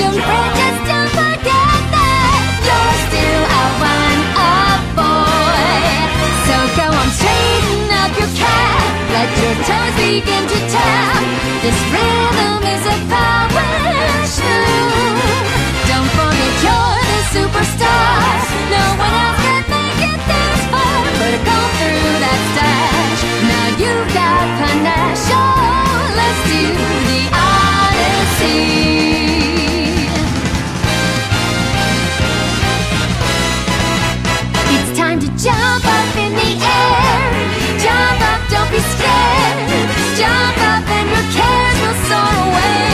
E: don't fret, just don't forget that you're still a one-up boy. So go on, straighten up your cap. Let your toes begin to tap. This rhythm is a power tune. Don't forget you're the superstar. No one else can make it this far. But go through that stash. Now you've got panache. Jump up in the air. Jump up, don't be scared. Jump up and your cares will soar away.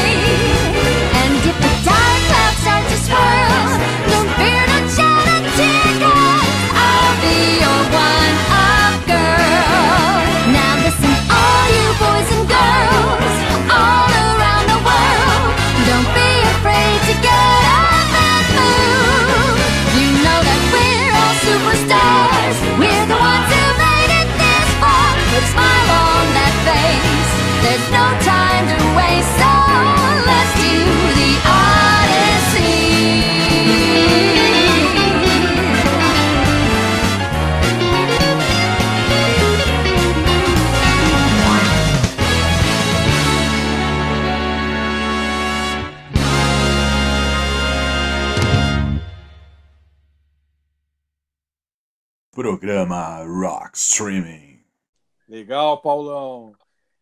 B: Legal, Paulão.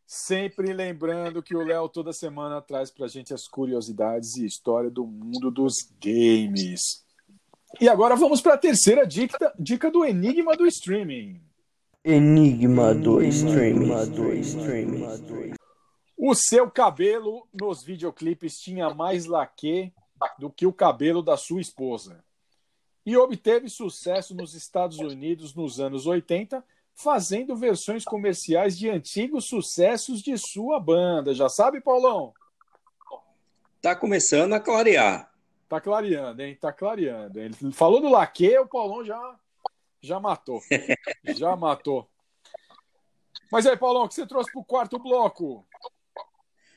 B: Sempre lembrando que o Léo toda semana traz pra gente as curiosidades e história do mundo dos games. E agora vamos para a terceira dica, dica do Enigma do Streaming.
I: Enigma do streaming.
B: O seu cabelo nos videoclipes tinha mais laque do que o cabelo da sua esposa. E obteve sucesso nos Estados Unidos nos anos 80, fazendo versões comerciais de antigos sucessos de sua banda. Já sabe, Paulão?
C: Tá começando a clarear.
B: Tá clareando, hein? Tá clareando. Ele falou do laque, o Paulão já, já matou. [LAUGHS] já matou. Mas aí, Paulão, o que você trouxe pro quarto bloco?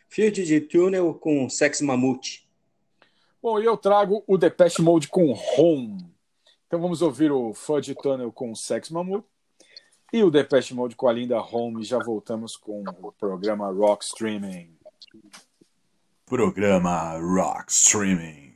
C: Field de túnel com Sex Mamute.
B: Bom, e eu trago o Depeche Mode com Home. Então vamos ouvir o Fudge Tunnel com Sex Mammoth e o Depeche Mode com a linda Home. Já voltamos com o programa Rock Streaming.
A: Programa Rock Streaming.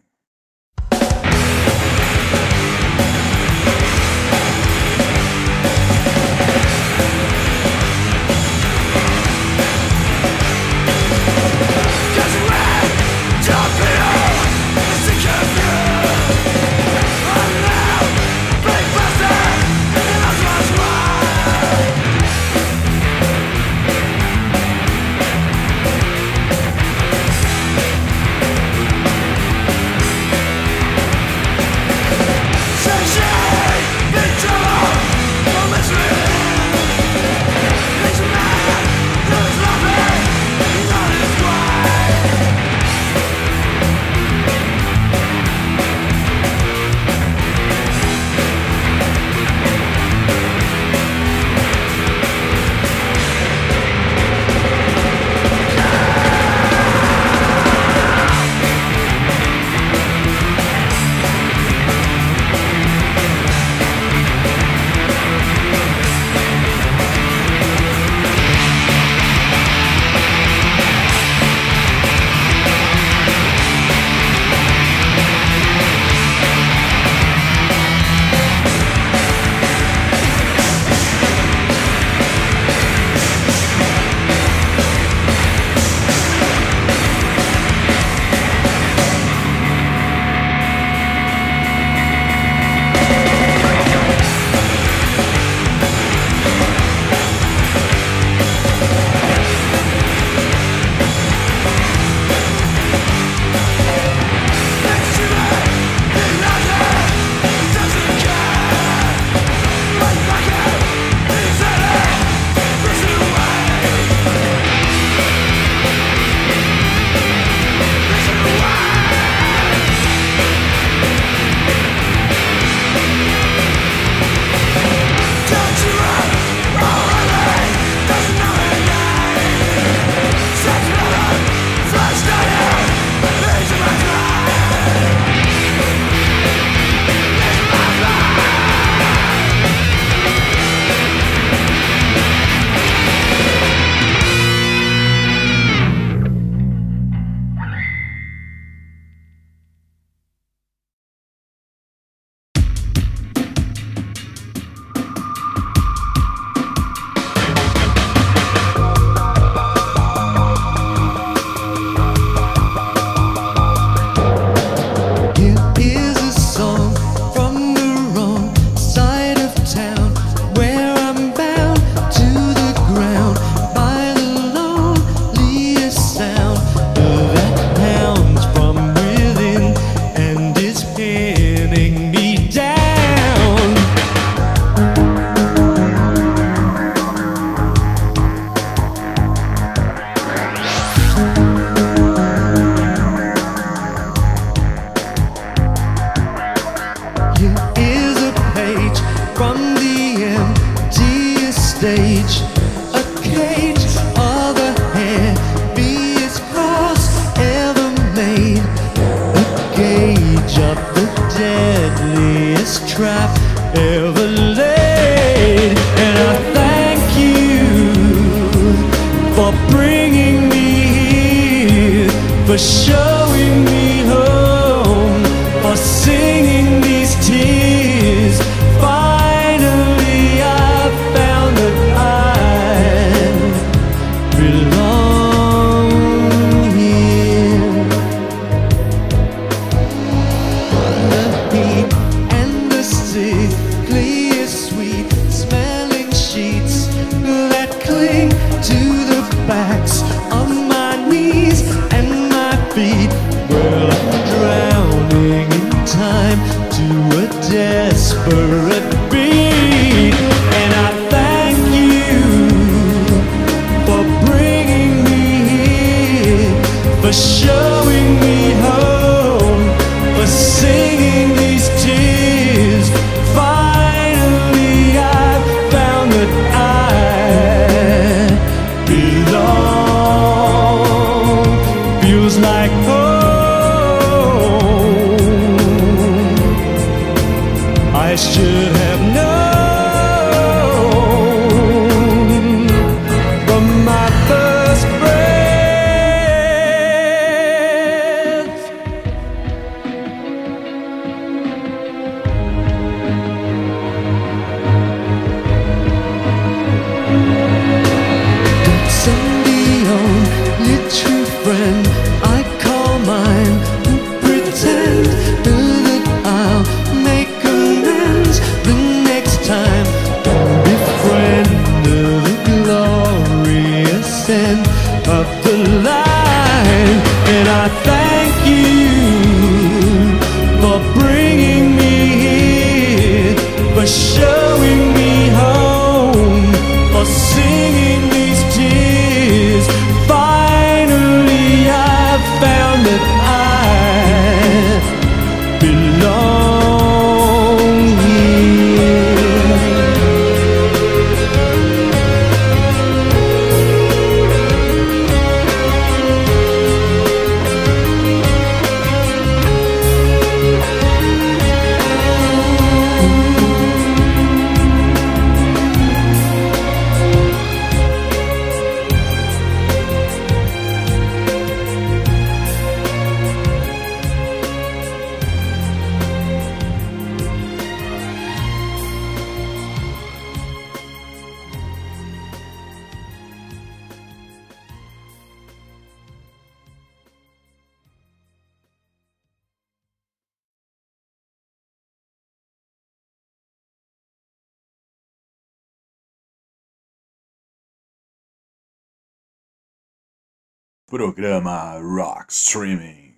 A: Programa Rock Streaming.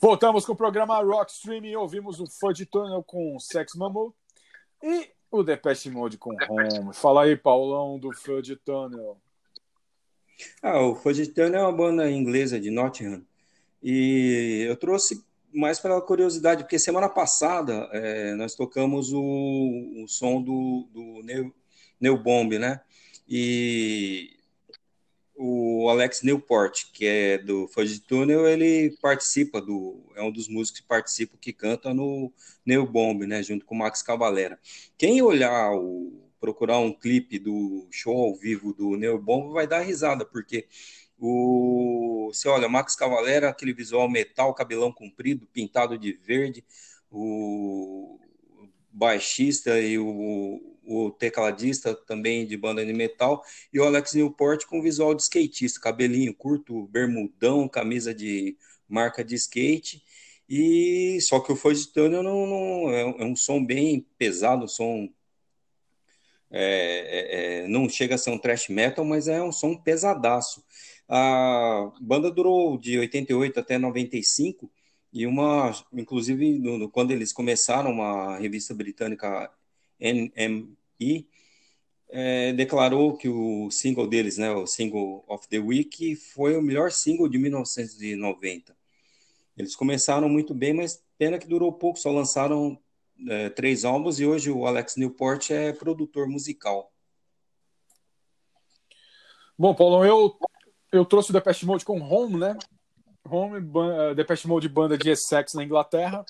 B: Voltamos com o programa Rock Streaming. Ouvimos o Fudge Tunnel com Sex Mammoth e o Depeche Mode com Home. Fala aí, Paulão, do Fudge Tunnel.
C: Ah, o Fudge Tunnel é uma banda inglesa de Nottingham. E eu trouxe mais pela curiosidade, porque semana passada é, nós tocamos o, o som do, do Neil, Neil Bomb, né? E o Alex Newport, que é do Fudge Tunnel, ele participa do. É um dos músicos que participa, que canta no Neil Bomb, né? Junto com o Max Cavalera. Quem olhar o. procurar um clipe do show ao vivo do Neil Bomb vai dar risada, porque o. Você olha, Max Cavalera, aquele visual metal, cabelão comprido, pintado de verde, o baixista e o, o tecladista também de banda de metal, e o Alex Newport com visual de skatista, cabelinho curto, bermudão, camisa de marca de skate, e só que o Fudge Tunnel não, não, é, é um som bem pesado, um som é, é, não chega a ser um thrash metal, mas é um som pesadaço. A banda durou de 88 até 95, e uma, inclusive, no, no, quando eles começaram, uma revista britânica NME é, declarou que o single deles, né, o single of the week, foi o melhor single de 1990. Eles começaram muito bem, mas pena que durou pouco, só lançaram é, três álbuns e hoje o Alex Newport é produtor musical.
B: Bom, Paulo, eu, eu trouxe o Depeche Mode com Home, né? Home, ban- uh, Depeche Mode banda de Essex na Inglaterra.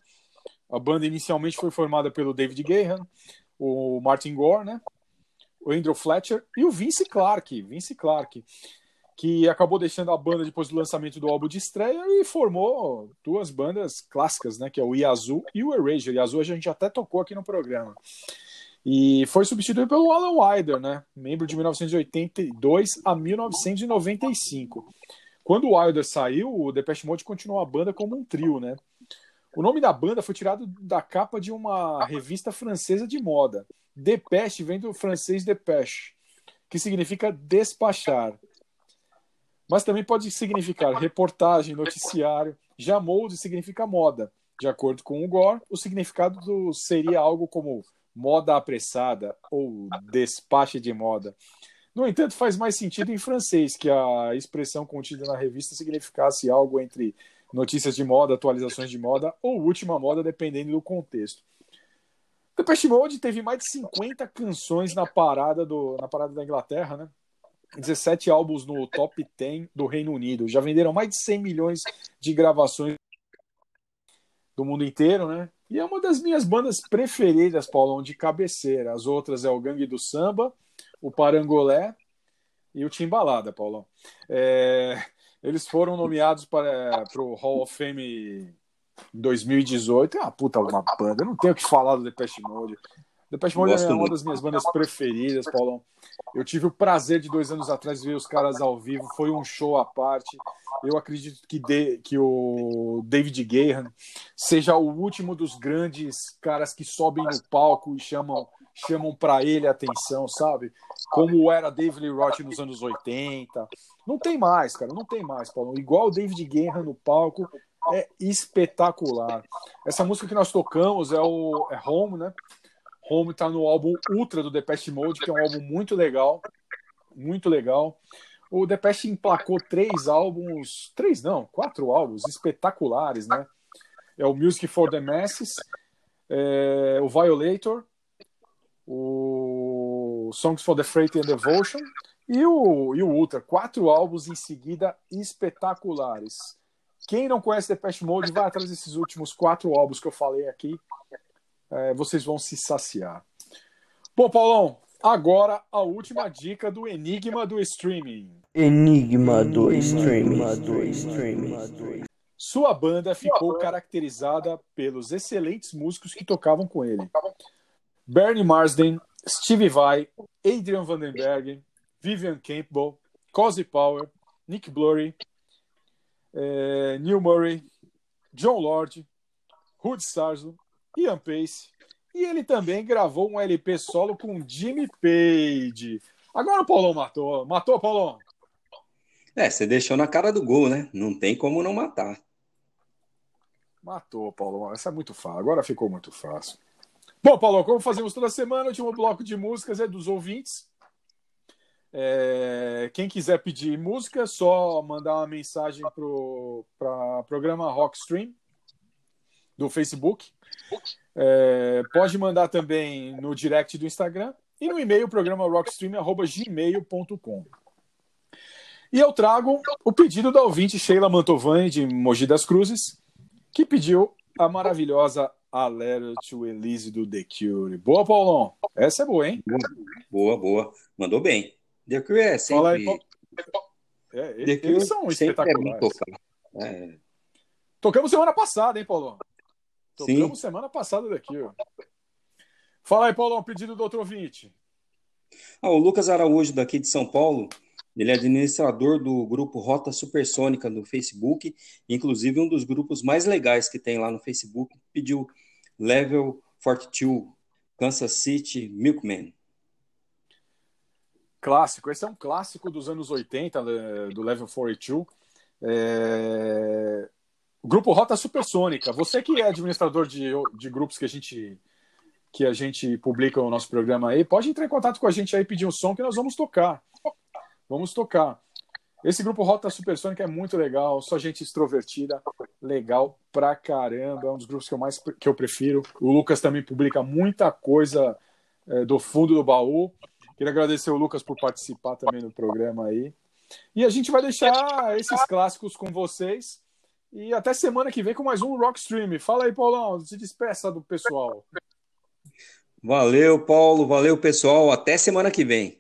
B: A banda inicialmente foi formada pelo David Gahan, o Martin Gore, né? O Andrew Fletcher e o Vince Clarke, Vince Clarke, que acabou deixando a banda depois do lançamento do álbum de estreia e formou duas bandas clássicas, né? Que é o Yazoo e o Erasure. Yazoo a gente até tocou aqui no programa. E foi substituído pelo Alan Wilder, né? Membro de 1982 a 1995. Quando o Wilder saiu, o Depeche Mode continuou a banda como um trio, né? O nome da banda foi tirado da capa de uma revista francesa de moda. Depeche vem do francês Depeche, que significa despachar. Mas também pode significar reportagem, noticiário. Já molde significa moda. De acordo com o Gore, o significado do- seria algo como moda apressada ou despache de moda. No entanto, faz mais sentido em francês que a expressão contida na revista significasse algo entre notícias de moda, atualizações de moda ou última moda, dependendo do contexto. Depeche Mode teve mais de 50 canções na parada, do, na parada da Inglaterra, né? 17 álbuns no top 10 do Reino Unido. Já venderam mais de 100 milhões de gravações do mundo inteiro, né? E é uma das minhas bandas preferidas, Paulão, de cabeceira. As outras é o Gangue do Samba, o Parangolé e o Timbalada, Paulão. É, eles foram nomeados para, para o Hall of Fame em 2018. É uma puta uma banda. Eu não tenho o que falar do Depeche Mode. Depeche Mode
C: Gosto
B: é uma
C: muito.
B: das minhas bandas preferidas, Paulão. Eu tive o prazer de dois anos atrás ver os caras ao vivo. Foi um show à parte. Eu acredito que, de- que o David Gahan seja o último dos grandes caras que sobem no palco e chamam chamam para ele a atenção, sabe? Como era David Lee Roth nos anos 80. Não tem mais, cara, não tem mais, Paulo. Igual o David Gahan no palco é espetacular. Essa música que nós tocamos é o é Home, né? Home tá no álbum Ultra do Depeche Mode, que é um álbum muito legal, muito legal. O Depeche emplacou três álbuns, três não, quatro álbuns espetaculares, né? É o Music for the Masses, é, o Violator, o Songs for the Freight and Devotion e o, e o Ultra. Quatro álbuns em seguida espetaculares. Quem não conhece Depeche Mode, vai atrás desses últimos quatro álbuns que eu falei aqui. É, vocês vão se saciar. Bom, Paulão, agora a última dica do Enigma do Streaming.
I: Enigma do streaming. do streaming.
B: Sua banda ficou caracterizada pelos excelentes músicos que tocavam com ele. Bernie Marsden, Stevie Vai, Adrian Vandenberg, Vivian Campbell, Cozy Power, Nick Blurry, eh, Neil Murray, John Lord, Hood Sarzo, Ian Pace. E ele também gravou um LP solo com Jimmy Page. Agora o Paulão matou. Matou, Paulão?
C: É, você deixou na cara do gol, né? Não tem como não matar.
B: Matou, Paulo. Essa é muito fácil. Agora ficou muito fácil. Bom, Paulo, como fazemos toda semana, o último bloco de músicas é dos ouvintes. É, quem quiser pedir música, só mandar uma mensagem para o pro programa Rockstream do Facebook. É, pode mandar também no direct do Instagram e no e-mail programa rockstream.gmail.com. E eu trago o pedido da ouvinte Sheila Mantovani, de Mogi das Cruzes, que pediu a maravilhosa A Letter to Elise do The Cure. Boa, Paulão. Essa é boa, hein?
C: Boa, boa. Mandou bem. The Cure é sempre...
B: Fala aí, Paulo. É,
C: The
B: eles,
C: Cure
B: eles são
C: é
B: espetaculares.
C: tocado. É,
B: Tocamos semana passada, hein, Paulão?
C: Sim.
B: Tocamos semana passada The Cure. Fala aí, Paulão, pedido do outro ouvinte.
C: Ah, o Lucas Araújo, daqui de São Paulo, ele é administrador do grupo Rota Supersônica no Facebook, inclusive um dos grupos mais legais que tem lá no Facebook, pediu Level 42, Kansas City Milkman.
B: Clássico, esse é um clássico dos anos 80, né, do Level 42. É... Grupo Rota Supersônica. Você que é administrador de, de grupos que a gente que a gente publica o nosso programa aí, pode entrar em contato com a gente aí, pedir um som que nós vamos tocar. Vamos tocar. Esse grupo Rota Supersônica é muito legal, só gente extrovertida, legal pra caramba, é um dos grupos que eu mais que eu prefiro. O Lucas também publica muita coisa é, do fundo do baú. Queria agradecer o Lucas por participar também do programa aí. E a gente vai deixar esses clássicos com vocês. E até semana que vem com mais um Rock Stream. Fala aí, Paulão, se despeça do pessoal.
K: Valeu, Paulo. Valeu, pessoal. Até semana que vem.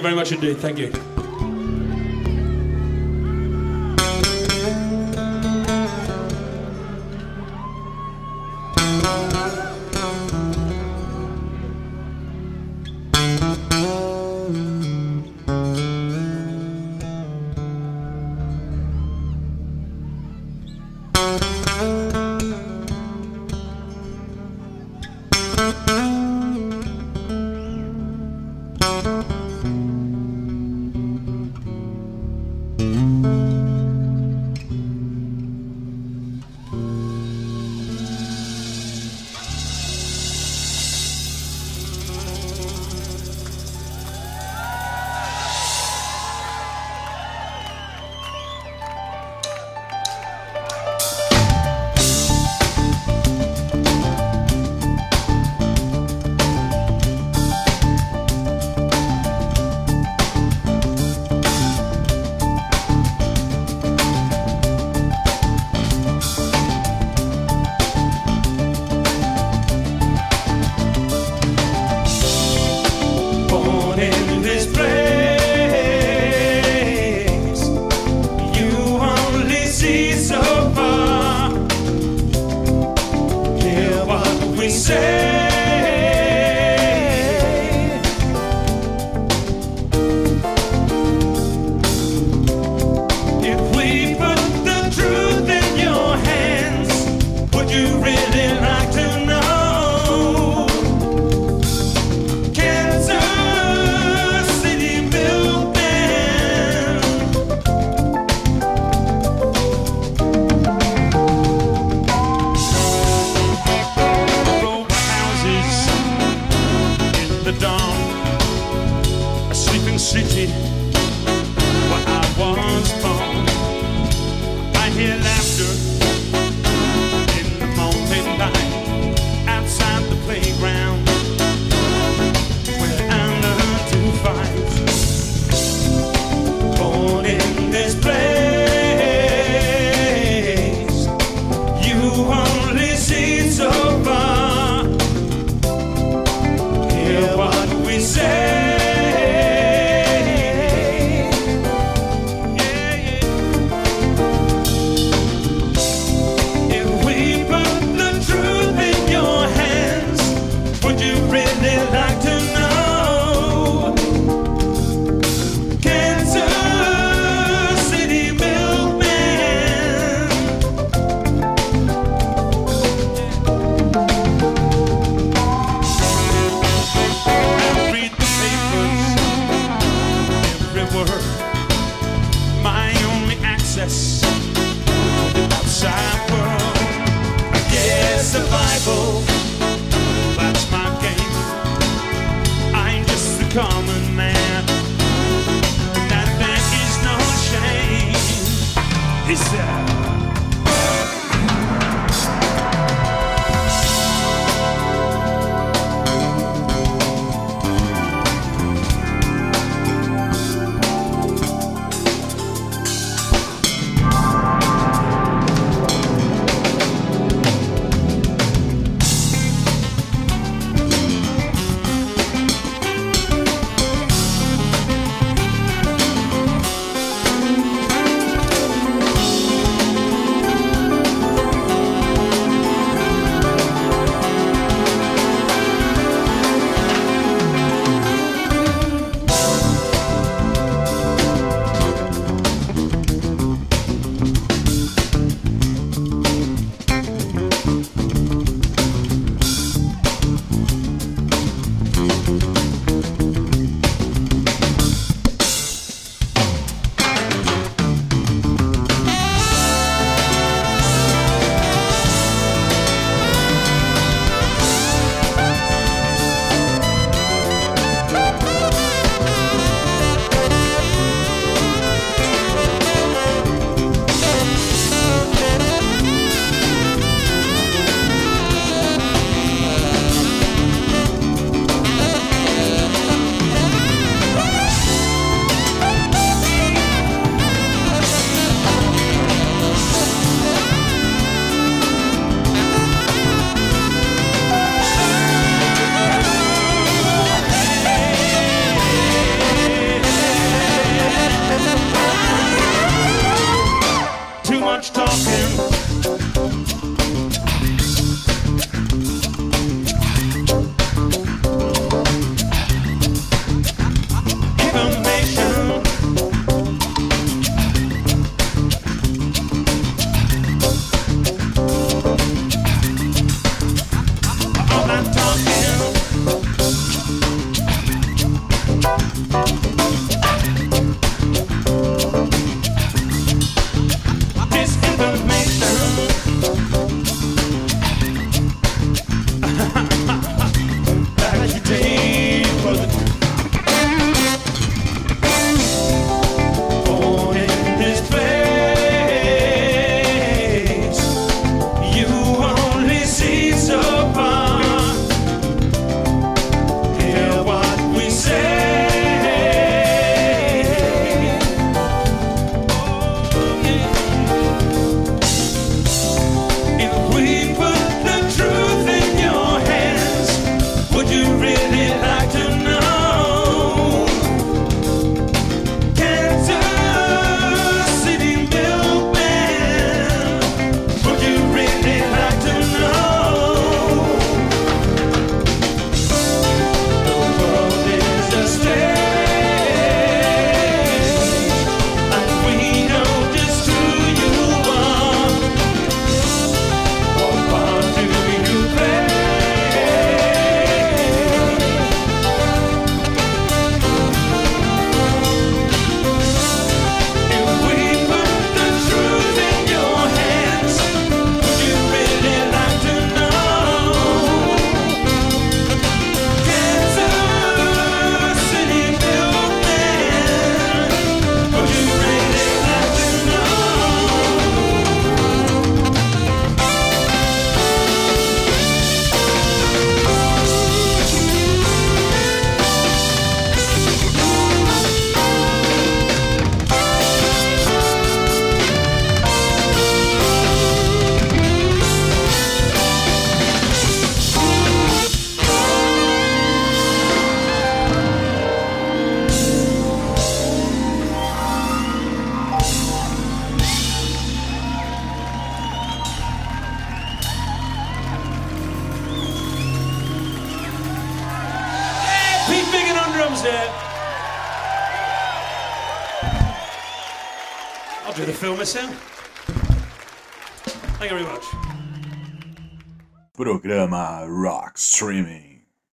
L: You very much indeed. Thank you. You